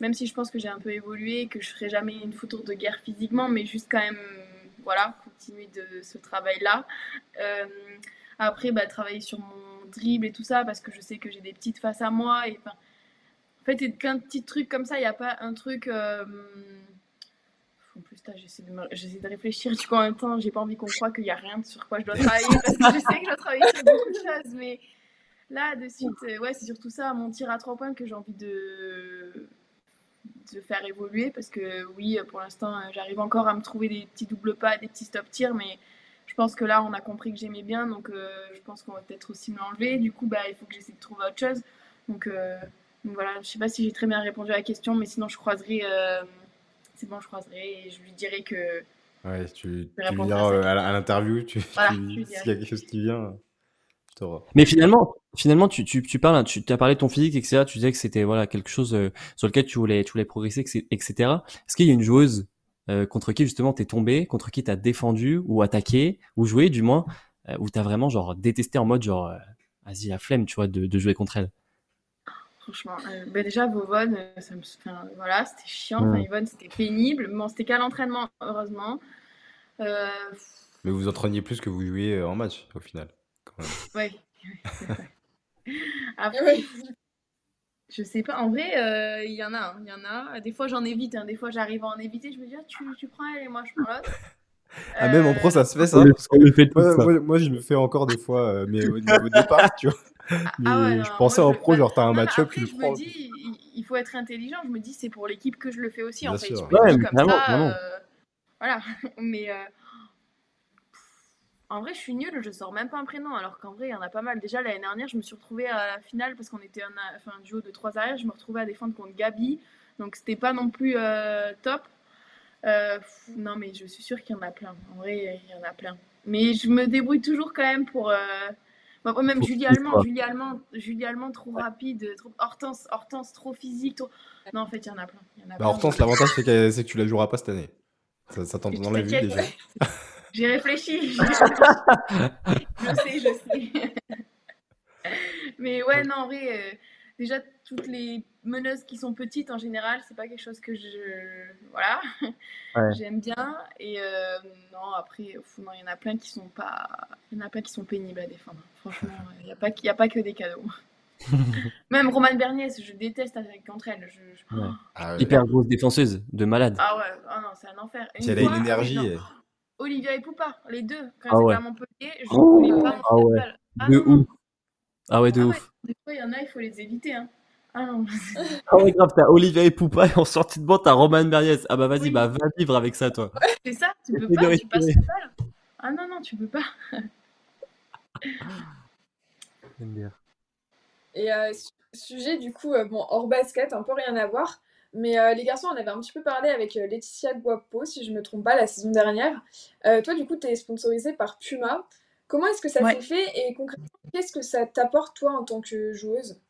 même si je pense que j'ai un peu évolué que je ferai jamais une photo de guerre physiquement mais juste quand même voilà continuer de ce travail là euh, après bah, travailler sur mon dribble et tout ça parce que je sais que j'ai des petites faces à moi et enfin en fait c'est qu'un petit truc comme ça il n'y a pas un truc euh, en plus, j'essaie de, de réfléchir, du coup, en même temps, j'ai pas envie qu'on croit qu'il n'y a rien sur quoi je dois travailler, parce que je sais que je dois travailler sur beaucoup de choses, mais Là, de suite, euh, ouais, c'est surtout ça, mon tir à trois points que j'ai envie de, de faire évoluer parce que oui, pour l'instant, euh, j'arrive encore à me trouver des petits doubles pas, des petits stop tirs, mais je pense que là, on a compris que j'aimais bien, donc euh, je pense qu'on va peut-être aussi me l'enlever. Du coup, bah, il faut que j'essaie de trouver autre chose. Donc, voilà, je sais pas si j'ai très bien répondu à la question, mais sinon, je croiserai. c'est bon, je croiserai et je lui dirai que. Ouais, tu, tu lui diras à, l'interview, tu, s'il y a quelque chose qui vient. Mais finalement, finalement, tu, tu, tu parles, tu as parlé de ton physique, etc. Tu disais que c'était voilà quelque chose euh, sur lequel tu voulais, tu voulais progresser, etc. Est-ce qu'il y a une joueuse euh, contre qui justement t'es tombé, contre qui t'as défendu ou attaqué ou joué du moins, euh, où t'as vraiment genre détesté en mode genre, vas-y la flemme, tu vois, de, de jouer contre elle? Franchement, bah déjà Vovon, ça me, voilà, c'était chiant. Enfin, Yvonne, c'était pénible. Bon, c'était qu'à l'entraînement, heureusement. Mais vous entraîniez plus que vous jouiez en match, au final. Ouais. Après, je sais pas. En vrai, euh, il y en a. Il y en a. Des fois, j'en évite. Hein. Des fois, j'arrive à en éviter. Je me dis, ah, tu, tu prends elle et moi, je prends l'autre. Ah, même en pro, ça se fait ça, moi, je le fais encore des fois, euh, mais au, niveau départ, tu vois. Ah je pensais en pro, genre, t'as un match-up, tu le prends. Je me dis, il faut être intelligent. Je me dis, c'est pour l'équipe que je le fais aussi, en fait. Je me dis comme ça, euh, voilà. mais en vrai, je suis nulle, je sors même pas un prénom, alors qu'en vrai, il y en a pas mal. Déjà, l'année dernière, je me suis retrouvée à la finale parce qu'on était un, enfin, un duo de trois arrières. Je me retrouvais à défendre contre Gabi, donc c'était pas non plus euh, top. Euh, non, mais je suis sûre qu'il y en a plein. En vrai, il y en a plein. Mais je me débrouille toujours quand même pour. Euh... même Julie Allemand, Julie Allemand, Julie Allemand, trop rapide, trop... Hortense, Hortense, trop physique. Non, en fait, il y en a plein. bah, Hortense, l'avantage, c'est que, que, tu la joueras pas cette année. Ça, ça t'entend dans la vue déjà. J'ai réfléchi. je sais, je sais. Mais ouais, non, en vrai, euh, déjà, toutes les meneuses qui sont petites, en général, c'est pas quelque chose que je. Voilà. J'aime bien. Et euh, non, après, il y en a plein qui sont pas. Il y en a plein qui sont pénibles à défendre. Franchement, il n'y a, pas... a pas que des cadeaux. Même Romane Bernier, je déteste avec entre elles. Je, ah Hyper grosse défenseuse, de malade. Ah ouais, oh non, c'est un enfer. Si elle a une énergie. Olivia et Poupa, les deux. Quand ah ouais. à Montpellier, je oh, voulais pas ah ouais. Ah de ouf. Ah ouais, de ah ouf. Des fois, il y en a, il faut les éviter. Hein. Ah non. ah ouais, grave, t'as Olivia et Poupa et en sortie de banc, t'as Roman Berniez. Ah bah vas-y, bah va vivre avec ça, toi. C'est ça, tu peux pas, tu passes pas Ah non, non, tu peux pas. J'aime bien. Et euh, sujet, du coup, euh, bon, hors basket, un peu rien à voir. Mais euh, les garçons, on avait un petit peu parlé avec euh, Laetitia Guapo, si je ne me trompe pas, la saison dernière. Euh, toi, du coup, tu es sponsorisée par Puma. Comment est-ce que ça s'est fait et concrètement, qu'est-ce que ça t'apporte, toi, en tant que joueuse?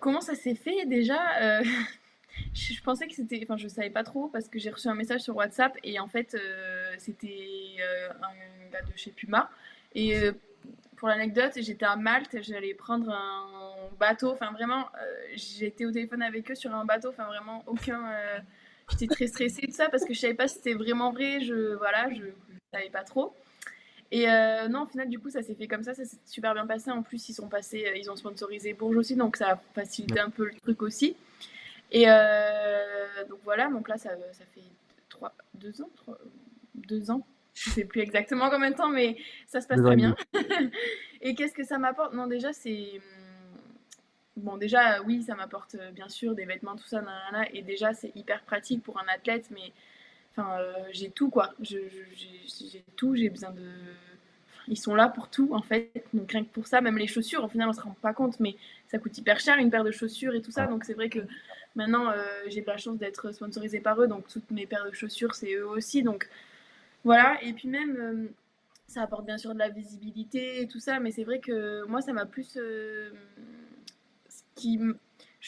Comment ça s'est fait? Déjà je, pensais que c'était. Enfin, je savais pas trop parce que j'ai reçu un message sur WhatsApp et en fait, c'était un gars de chez Puma. Et pour l'anecdote, j'étais à Malte, j'allais prendre un bateau, enfin vraiment, euh, j'étais au téléphone avec eux sur un bateau, enfin vraiment aucun. Euh, j'étais très stressée de ça parce que je savais pas si c'était vraiment vrai, je voilà, je, savais pas trop. Et euh, non, au final, du coup, ça s'est fait comme ça, ça s'est super bien passé. En plus, ils sont passés, ils ont sponsorisé Bourges aussi, donc ça a facilité un peu le truc aussi. Et donc voilà, donc là, ça, ça fait trois, deux ans, trois, deux ans je sais plus exactement combien de temps, mais ça se passe très bien. et qu'est-ce que ça m'apporte? Non, déjà, c'est. Hmm, bon, déjà, oui, ça m'apporte euh, bien sûr des vêtements, tout ça, et déjà, c'est hyper pratique pour un athlète, mais enfin, euh, j'ai tout, quoi. J'ai tout, j'ai besoin de. Ils sont là pour tout, en fait. Donc, rien que pour ça, même les chaussures, au final, on se rend pas compte, mais ça coûte hyper cher, une paire de chaussures et tout ça. Donc, c'est vrai que maintenant, euh, j'ai de la chance d'être sponsorisée par eux, donc toutes mes paires de chaussures, c'est eux aussi. Donc, voilà, et puis même, euh, ça apporte bien sûr de la visibilité et tout ça, mais c'est vrai que moi, ça m'a plus. Euh, ce qui,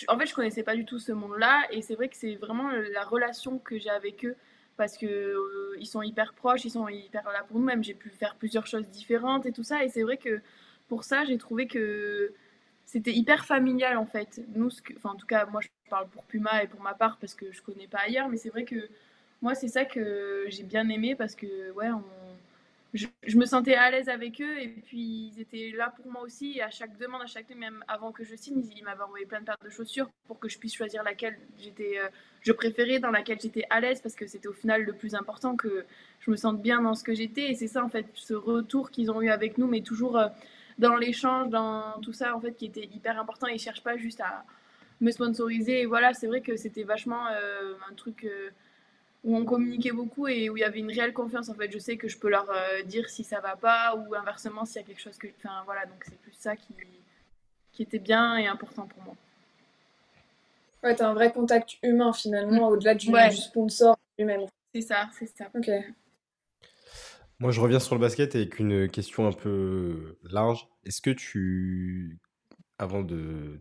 en fait, je connaissais pas du tout ce monde-là, et c'est vrai que c'est vraiment la relation que j'ai avec eux, parce que euh, ils sont hyper proches, ils sont hyper là pour nous, même j'ai pu faire plusieurs choses différentes et tout ça, et c'est vrai que pour ça, j'ai trouvé que c'était hyper familial en fait. Nous, enfin, en tout cas, moi, je parle pour Puma et pour ma part parce que je connais pas ailleurs, mais c'est vrai que moi, c'est ça que j'ai bien aimé parce que, ouais, je, me sentais à l'aise avec eux et puis ils étaient là pour moi aussi. Et à chaque demande, à chaque même avant que je signe, ils, m'avaient envoyé plein de paires de chaussures pour que je puisse choisir laquelle j'étais, euh, je préférais, dans laquelle j'étais à l'aise parce que c'était au final le plus important que je me sente bien dans ce que j'étais. Et c'est ça, en fait, ce retour qu'ils ont eu avec nous, mais toujours euh, dans l'échange, dans tout ça, en fait, qui était hyper important. Ils cherchent pas juste à me sponsoriser. Et voilà, c'est vrai que c'était vachement euh, un truc où on communiquait beaucoup et où il y avait une réelle confiance. En fait, je sais que je peux leur euh, dire si ça va pas ou inversement s'il y a quelque chose que. Enfin voilà, donc c'est plus ça qui, qui était bien et important pour moi. Ouais, t'as un vrai contact humain finalement, mm. au-delà du, sponsor lui-même. C'est ça, c'est ça. Ok. Moi, je reviens sur le basket avec une question un peu large. Est-ce que tu, avant de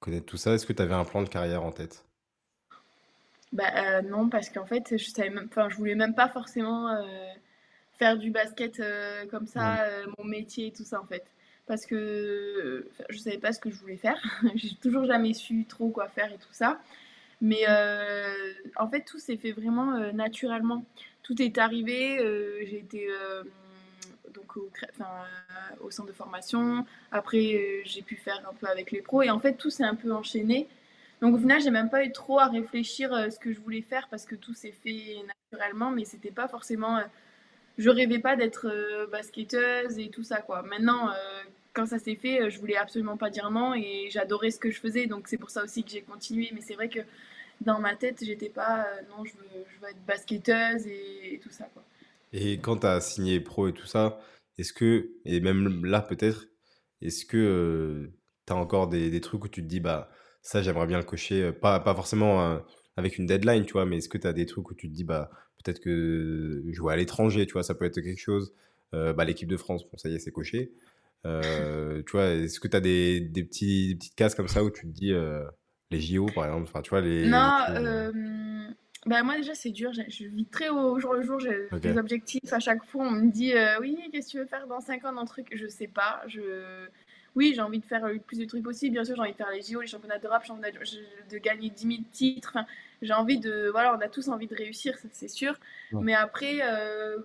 connaître tout ça, est-ce que tu avais un plan de carrière en tête? Bah euh, non, parce qu'en fait, je savais même, enfin, je voulais même pas forcément euh, faire du basket euh, comme ça, mon métier et tout ça en fait. Parce que je savais pas ce que je voulais faire. J'ai toujours jamais su trop quoi faire et tout ça. Mais en fait, tout s'est fait vraiment naturellement. Tout est arrivé. j'ai été donc au, au, centre de formation. Après, j'ai pu faire un peu avec les pros. Et en fait, tout s'est un peu enchaîné. Donc au final, j'ai même pas eu trop à réfléchir euh, ce que je voulais faire parce que tout s'est fait naturellement, mais c'était pas forcément. Euh, je rêvais pas d'être euh, basketteuse et tout ça quoi. Maintenant, quand ça s'est fait, je voulais absolument pas dire non et j'adorais ce que je faisais, donc c'est pour ça aussi que j'ai continué. Mais c'est vrai que dans ma tête, j'étais pas non, je veux, je veux être basketteuse et, tout ça quoi. Et quand tu as signé pro et tout ça, est-ce que, et même là peut-être, est-ce que tu as encore des, des, trucs où tu te dis, bah ça, j'aimerais bien le cocher. Pas, pas forcément avec une deadline, tu vois, mais est-ce que tu as des trucs où tu te dis, bah, peut-être que jouer à l'étranger, tu vois, ça peut être quelque chose. bah, l'équipe de France, bon, ça y est, c'est coché. tu vois, est-ce que tu as des, des, petits, petites cases comme ça où tu te dis, les JO par exemple, enfin, tu vois, les. Non, bah, moi déjà c'est dur, je vis très au jour le jour, j'ai des objectifs à chaque fois, on me dit oui qu'est-ce que tu veux faire dans 5 ans dans truc, je sais pas, je oui, j'ai envie de faire le plus de trucs possible. Bien sûr, j'ai envie de faire les JO, les championnats d'Europe, de, de gagner 10 000 titres. Enfin, j'ai envie de. Voilà, on a tous envie de réussir, c'est sûr. Mais après, euh,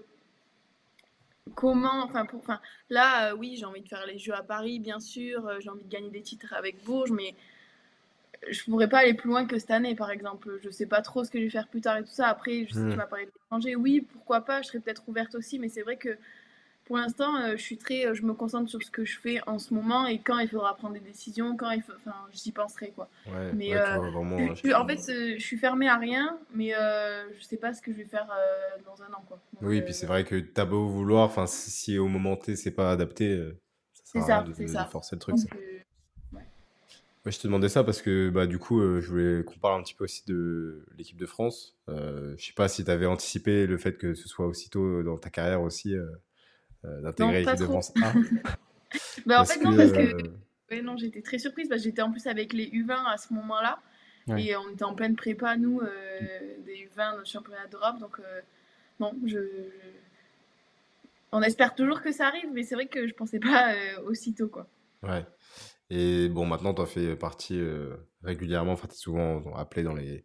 comment. Enfin, pour, enfin là, euh, oui, j'ai envie de faire les Jeux à Paris, bien sûr. Euh, j'ai envie de gagner des titres avec Bourges, mais je pourrais pas aller plus loin que cette année, par exemple. Je sais pas trop ce que je vais faire plus tard et tout ça. Après, je sais que tu m'as parlé de l'étranger. Oui, pourquoi pas, je serais peut-être ouverte aussi, mais c'est vrai que pour l'instant, euh, je suis très, euh, je me concentre sur ce que je fais en ce moment et quand il faudra prendre des décisions, quand il faut, enfin, j'y penserai quoi. Ouais, mais euh, vraiment, en fait, je suis fermée à rien, mais je sais pas ce que je vais faire dans un an quoi. oui, puis c'est vrai que t'as beau vouloir, enfin, si, au moment T c'est pas adapté, ça, c'est ça. forcer le truc. ouais. je te demandais ça parce que bah, du coup, je voulais qu'on parle un petit peu aussi de l'équipe de France. je sais pas si tu avais anticipé le fait que ce soit aussitôt dans ta carrière aussi d'intégrer l'équipe de France bah, en fait, non, parce que euh, non, j'étais très surprise parce que j'étais en plus avec les U20 à ce moment-là. Et on était en pleine prépa, nous, euh, des U20 dans le championnat d'Europe. Donc, non, je, On espère toujours que ça arrive, mais c'est vrai que je pensais pas aussitôt, quoi. Ouais. Et bon, maintenant, tu as fait partie régulièrement, enfin, tu es souvent appelé dans les,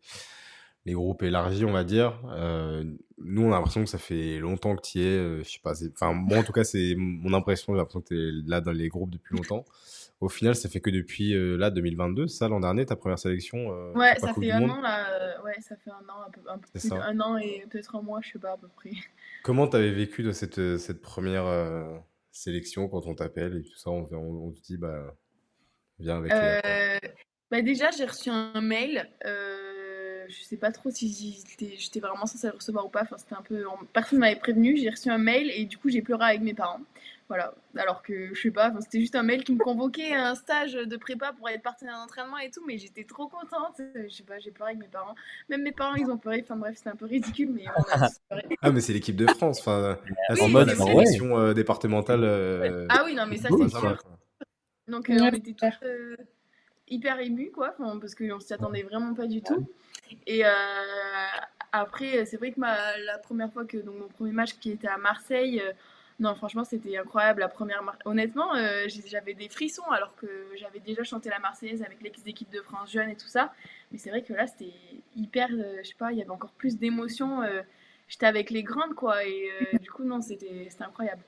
les groupes élargis, on va dire. Euh, nous, on a l'impression que ça fait longtemps que tu y es. Euh, je sais pas. Enfin, moi, en tout cas, c'est mon impression. J'ai l'impression que tu es là dans les groupes depuis longtemps. Au final, ça fait que depuis euh, là 2022, ça l'an dernier, ta première sélection. ouais, ça fait un an là. ouais, ça fait un an, un peu, un peu plus d'un an et peut-être un mois, je sais pas à peu près. Comment tu avais vécu de cette, cette première sélection quand on t'appelle et tout ça on, on, te dit bah viens avec. bah déjà, j'ai reçu un mail je sais pas trop si j'étais vraiment censée le recevoir ou pas. Enfin, c'était un peu. Personne m'avait prévenu. J'ai reçu un mail et du coup, j'ai pleuré avec mes parents. Voilà. Alors que je sais pas. C'était juste un mail qui me convoquait à un stage de prépa pour être partenaire d'entraînement et tout. Mais j'étais trop contente. Je sais pas. J'ai pleuré avec mes parents. Même mes parents, ils ont pleuré. Enfin bref, c'était un peu ridicule, mais Ah, mais c'est l'équipe de France. Enfin, en mode sélection euh, départementale. Euh, ah oui, non, mais ça c'est sûr. Donc euh, on était tous hyper émus, quoi. parce qu'on s'y attendait vraiment pas du tout. Et euh, après, c'est vrai que ma, la première fois que donc, mon premier match qui était à Marseille, euh, non, franchement, c'était incroyable. La première, honnêtement, euh, j'avais des frissons alors que j'avais déjà chanté la Marseillaise avec l'équipe de France jeune et tout ça. Mais c'est vrai que là, c'était hyper, je sais pas, il y avait encore plus d'émotions. J'étais avec les grandes, quoi. Et du coup, non, c'était incroyable.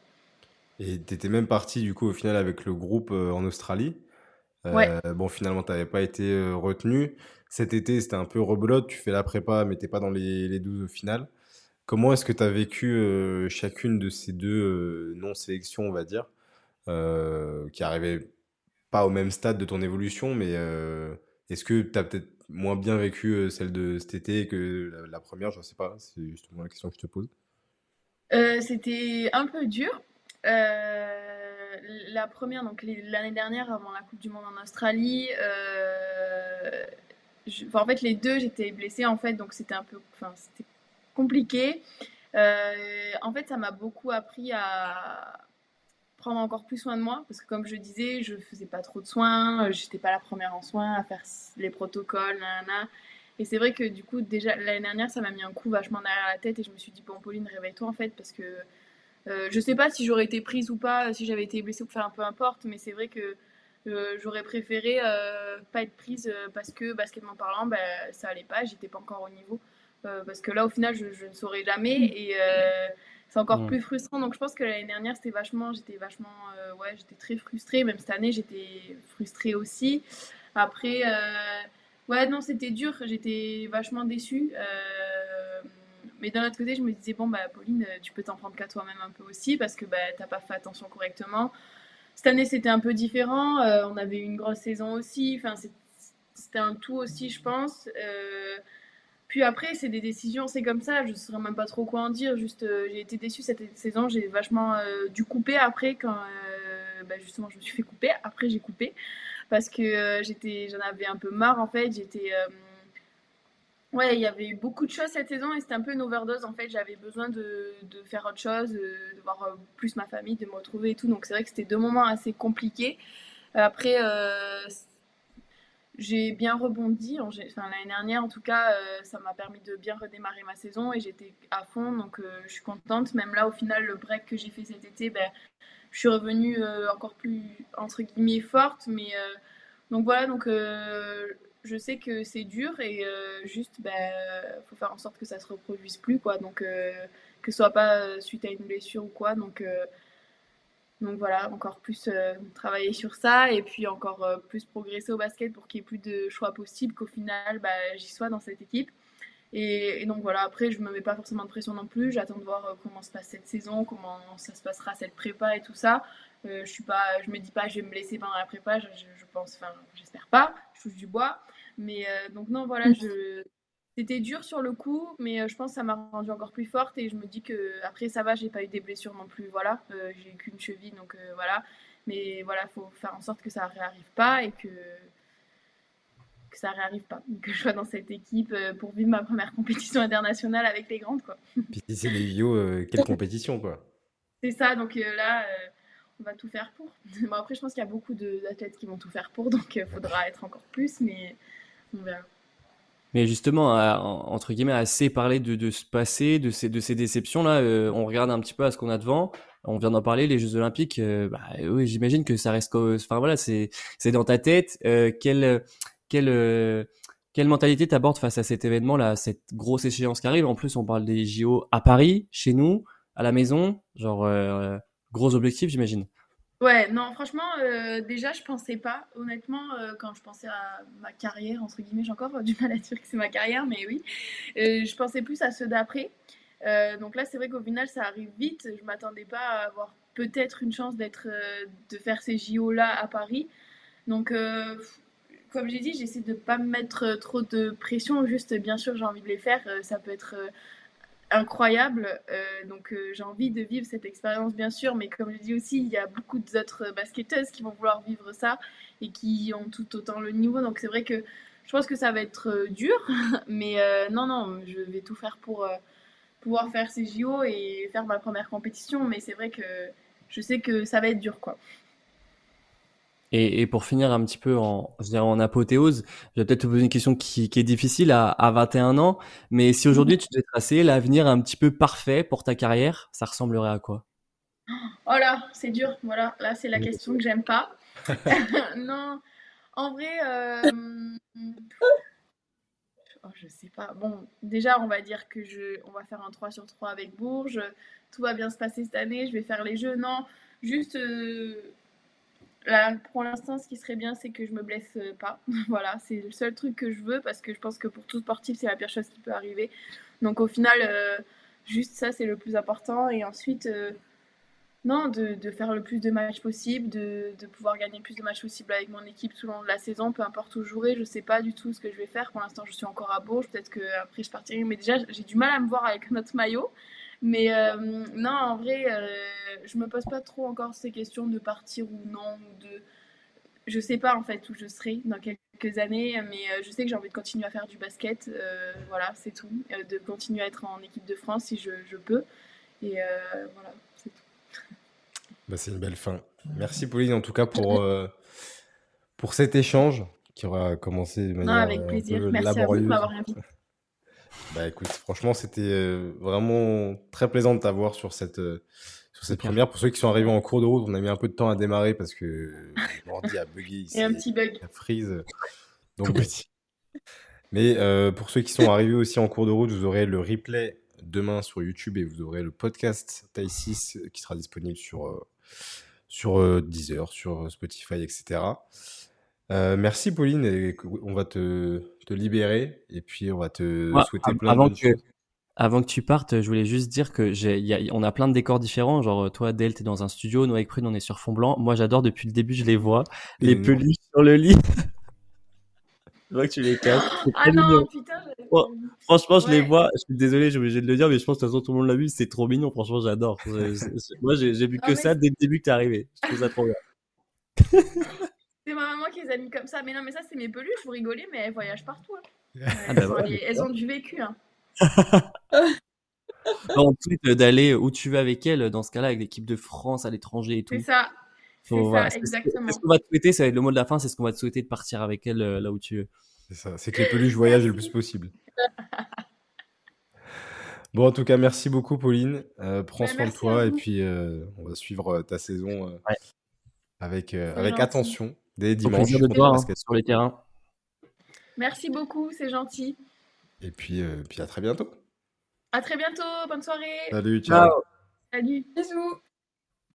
Et tu étais même parti, du coup, au final, avec le groupe en Australie. Ouais. Bon, finalement, tu n'avais pas été retenu. Cet été, c'était un peu rebelote. Tu fais la prépa, mais t'es pas dans les, les 12 au final. Comment est-ce que tu as vécu euh, chacune de ces deux euh, non-sélections, on va dire, euh, qui arrivaient pas au même stade de ton évolution, mais est-ce que tu as peut-être moins bien vécu celle de cet été que la, première? Je ne sais pas, c'est justement la question que je te pose. C'était un peu dur. La première, donc l'année dernière, avant la Coupe du Monde en Australie, en fait, les deux, j'étais blessée, en fait, donc c'était un peu, compliqué. Euh, en fait, ça m'a beaucoup appris à prendre encore plus soin de moi, parce que comme je disais, je faisais pas trop de soins, j'étais pas la première en soins à faire les protocoles, nanana. Et c'est vrai que du coup, déjà l'année dernière, ça m'a mis un coup vachement derrière la tête et je me suis dit, bon, Pauline, réveille-toi en fait, parce que euh, je sais pas si j'aurais été prise ou pas, si j'avais été blessée ou un peu importe, mais c'est vrai que j'aurais préféré euh, pas être prise euh, parce que baskettement parlant, bah, ça allait pas, j'étais pas encore au niveau. Euh, parce que là, au final, je, ne saurais jamais et c'est encore mm. plus frustrant. Donc, je pense que l'année dernière, c'était vachement, j'étais vachement, ouais, j'étais très frustrée. Même cette année, j'étais frustrée aussi. Après, ouais, non, c'était dur. J'étais vachement déçue. Mais d'un autre côté, je me disais, bon, bah, Pauline, tu peux t'en prendre qu'à toi-même un peu aussi parce que bah, t'as pas fait attention correctement. Cette année, c'était un peu différent. Euh, on avait une grosse saison aussi. Enfin, c'était un tout aussi, je pense. Euh, puis après, c'est des décisions, c'est comme ça. Je ne saurais même pas trop quoi en dire. Juste, euh, j'ai été déçue cette saison. J'ai vachement dû couper après quand, bah, justement, je me suis fait couper. Après, j'ai coupé parce que j'étais, j'en avais un peu marre en fait. J'étais Ouais, il y avait eu beaucoup de choses cette saison et c'était un peu une overdose. En fait, j'avais besoin de, de, faire autre chose, de, voir plus ma famille, de me retrouver et tout. Donc c'est vrai que c'était deux moments assez compliqués. Après, euh, j'ai bien rebondi. Enfin, l'année dernière, en tout cas, euh, ça m'a permis de bien redémarrer ma saison et j'étais à fond. Donc euh, je suis contente. Même là, au final, le break que j'ai fait cet été, ben, je suis revenue encore plus entre guillemets forte. Mais donc voilà, donc je sais que c'est dur et euh, juste, il ben, faut faire en sorte que ça se reproduise plus, quoi. Donc, euh, que ce soit pas euh, suite à une blessure ou quoi. Donc, donc voilà, encore plus travailler sur ça et puis encore plus progresser au basket pour qu'il y ait plus de choix possibles, qu'au final, bah, j'y sois dans cette équipe. Et, donc voilà, après, je me mets pas forcément de pression non plus. J'attends de voir comment se passe cette saison, comment ça se passera cette prépa et tout ça. je suis pas, je me dis pas, je vais me blesser pendant la prépa. Je, je pense, enfin, j'espère pas. Je touche du bois. Mais euh, donc non, voilà, je... c'était dur sur le coup, mais euh, je pense que ça m'a rendu encore plus forte et je me dis que après ça va, j'ai pas eu des blessures non plus, voilà, euh, j'ai qu'une cheville, donc voilà. Mais voilà, faut faire en sorte que ça réarrive pas et que que ça réarrive pas, que je sois dans cette équipe pour vivre ma première compétition internationale avec les grandes, quoi. Puis si c'est les JO, quelle compétition, quoi. C'est ça, donc là on va tout faire pour. Bon, après, je pense qu'il y a beaucoup d'athlètes qui vont tout faire pour, donc il faudra être encore plus, mais mais justement, entre guillemets, assez parlé de, ce passé, de ces, de ces déceptions-là, euh, on regarde un petit peu à ce qu'on a devant. On vient d'en parler, les Jeux Olympiques. Euh, bah, oui, j'imagine que ça reste. Enfin voilà, c'est dans ta tête. Euh, quelle quelle quelle mentalité t'abordes face à cet événement-là, cette grosse échéance qui arrive? En plus, on parle des JO à Paris, chez nous, à la maison. Genre gros objectif, j'imagine. Ouais, non, franchement, euh, déjà, je pensais pas, honnêtement, euh, quand je pensais à ma carrière, entre guillemets, j'ai encore du mal à dire que c'est ma carrière, mais oui, euh, je pensais plus à ceux d'après. donc là, c'est vrai qu'au final, ça arrive vite. Je m'attendais pas à avoir peut-être une chance d'être, de faire ces JO-là à Paris. Donc, comme j'ai dit, j'essaie de pas me mettre trop de pression. Juste, bien sûr, j'ai envie de les faire. ça peut être incroyable. Euh, donc euh, j'ai envie de vivre cette expérience bien sûr, mais comme je dis aussi, il y a beaucoup d'autres basketteuses qui vont vouloir vivre ça et qui ont tout autant le niveau. Donc c'est vrai que je pense que ça va être euh, dur, mais non, non, je vais tout faire pour pouvoir faire ces JO et faire ma première compétition. Mais c'est vrai que je sais que ça va être dur, quoi. Et, et, pour finir un petit peu en, je dirais en apothéose, je vais peut-être te poser une question qui, qui est difficile à, à, 21 ans, mais si aujourd'hui tu devais tracer l'avenir un petit peu parfait pour ta carrière, ça ressemblerait à quoi? Oh là, c'est dur, voilà, là c'est la question que j'aime pas. non, en vrai, euh... oh, je sais pas. Bon, déjà on va dire que je, on va faire un 3 sur 3 avec Bourges, tout va bien se passer cette année, je vais faire les jeux, non, juste... Euh pour l'instant, ce qui serait bien, c'est que je me blesse euh, pas. voilà, c'est le seul truc que je veux parce que je pense que pour tout sportif, c'est la pire chose qui peut arriver. Donc au final, euh, juste ça, c'est le plus important. Et ensuite, euh, non, de, faire le plus de matchs possible, de, pouvoir gagner le plus de matchs possible avec mon équipe tout au long de la saison, peu importe où je jouerai. Je sais pas du tout ce que je vais faire. Pour l'instant, je suis encore à Bourges. Peut-être qu'après, je partirai. Mais déjà, j'ai du mal à me voir avec notre maillot. Mais euh, non, en vrai, euh, je me pose pas trop encore ces questions de partir ou non. de... Je sais pas en fait où je serai dans quelques années, mais euh, je sais que j'ai envie de continuer à faire du basket. voilà, c'est tout. de continuer à être en équipe de France si je, je peux. Et voilà, c'est tout. Bah, c'est une belle fin. Merci Pauline en tout cas pour, pour cet échange qui aura commencé de manière non, avec plaisir. Merci à vous de m'avoir invité. Bah écoute, franchement, c'était euh, vraiment très plaisant de t'avoir sur cette, euh, sur cette première. Pour ceux qui sont arrivés en cours de route, on a mis un peu de temps à démarrer parce que l'ordi a bugué ici. Et un petit bug. A freeze. Donc, Mais euh, pour ceux qui sont arrivés aussi en cours de route, vous aurez le replay demain sur YouTube et vous aurez le podcast Taille 6 qui sera disponible sur, sur Deezer, sur Spotify, etc. merci Pauline, et on va te, te libérer et puis on va te souhaiter plein avant de que, Avant que tu partes, je voulais juste dire que j'ai, y a, on a plein de décors différents. Genre toi, Del, t'es dans un studio, Noé Prune, on est sur fond blanc. Moi, j'adore depuis le début, je les vois, les peluches sur le lit. je vois que tu les casses. Ah non, putain. franchement, je les vois. Je suis désolé, j'ai obligé de le dire, mais je pense que de toute façon tout le monde l'a vu. C'est trop mignon. Franchement, j'adore. Moi, j'ai vu que ça dès le début que t'es arrivé. Je trouve ça trop bien. C'est ma maman qui les a mis comme ça. Mais non, mais ça, c'est mes peluches, vous rigolez, mais elles voyagent partout. Hein. Ah bah elles, elles ont du vécu. Hein. on te souhaite d'aller où tu veux avec elle, dans ce cas-là, avec l'équipe de France à l'étranger et tout. C'est ça. C'est voilà, ça, exactement. C'est ce qu'on va te souhaiter, ça va être le mot de la fin, c'est ce qu'on va te souhaiter de partir avec elle euh, là où tu veux. C'est ça, c'est que les peluches voyagent le plus possible. Bon, en tout cas, merci beaucoup, Pauline. Euh, prends Bah, soin de toi et puis euh, on va suivre euh, ta saison euh, Ouais. avec, euh, attention dès dimanche. de voir hein, sur les terrains. Merci beaucoup, c'est gentil. Et puis, euh, puis à très bientôt. À très bientôt, bonne soirée. Salut, ciao. Ciao. Salut. Bisous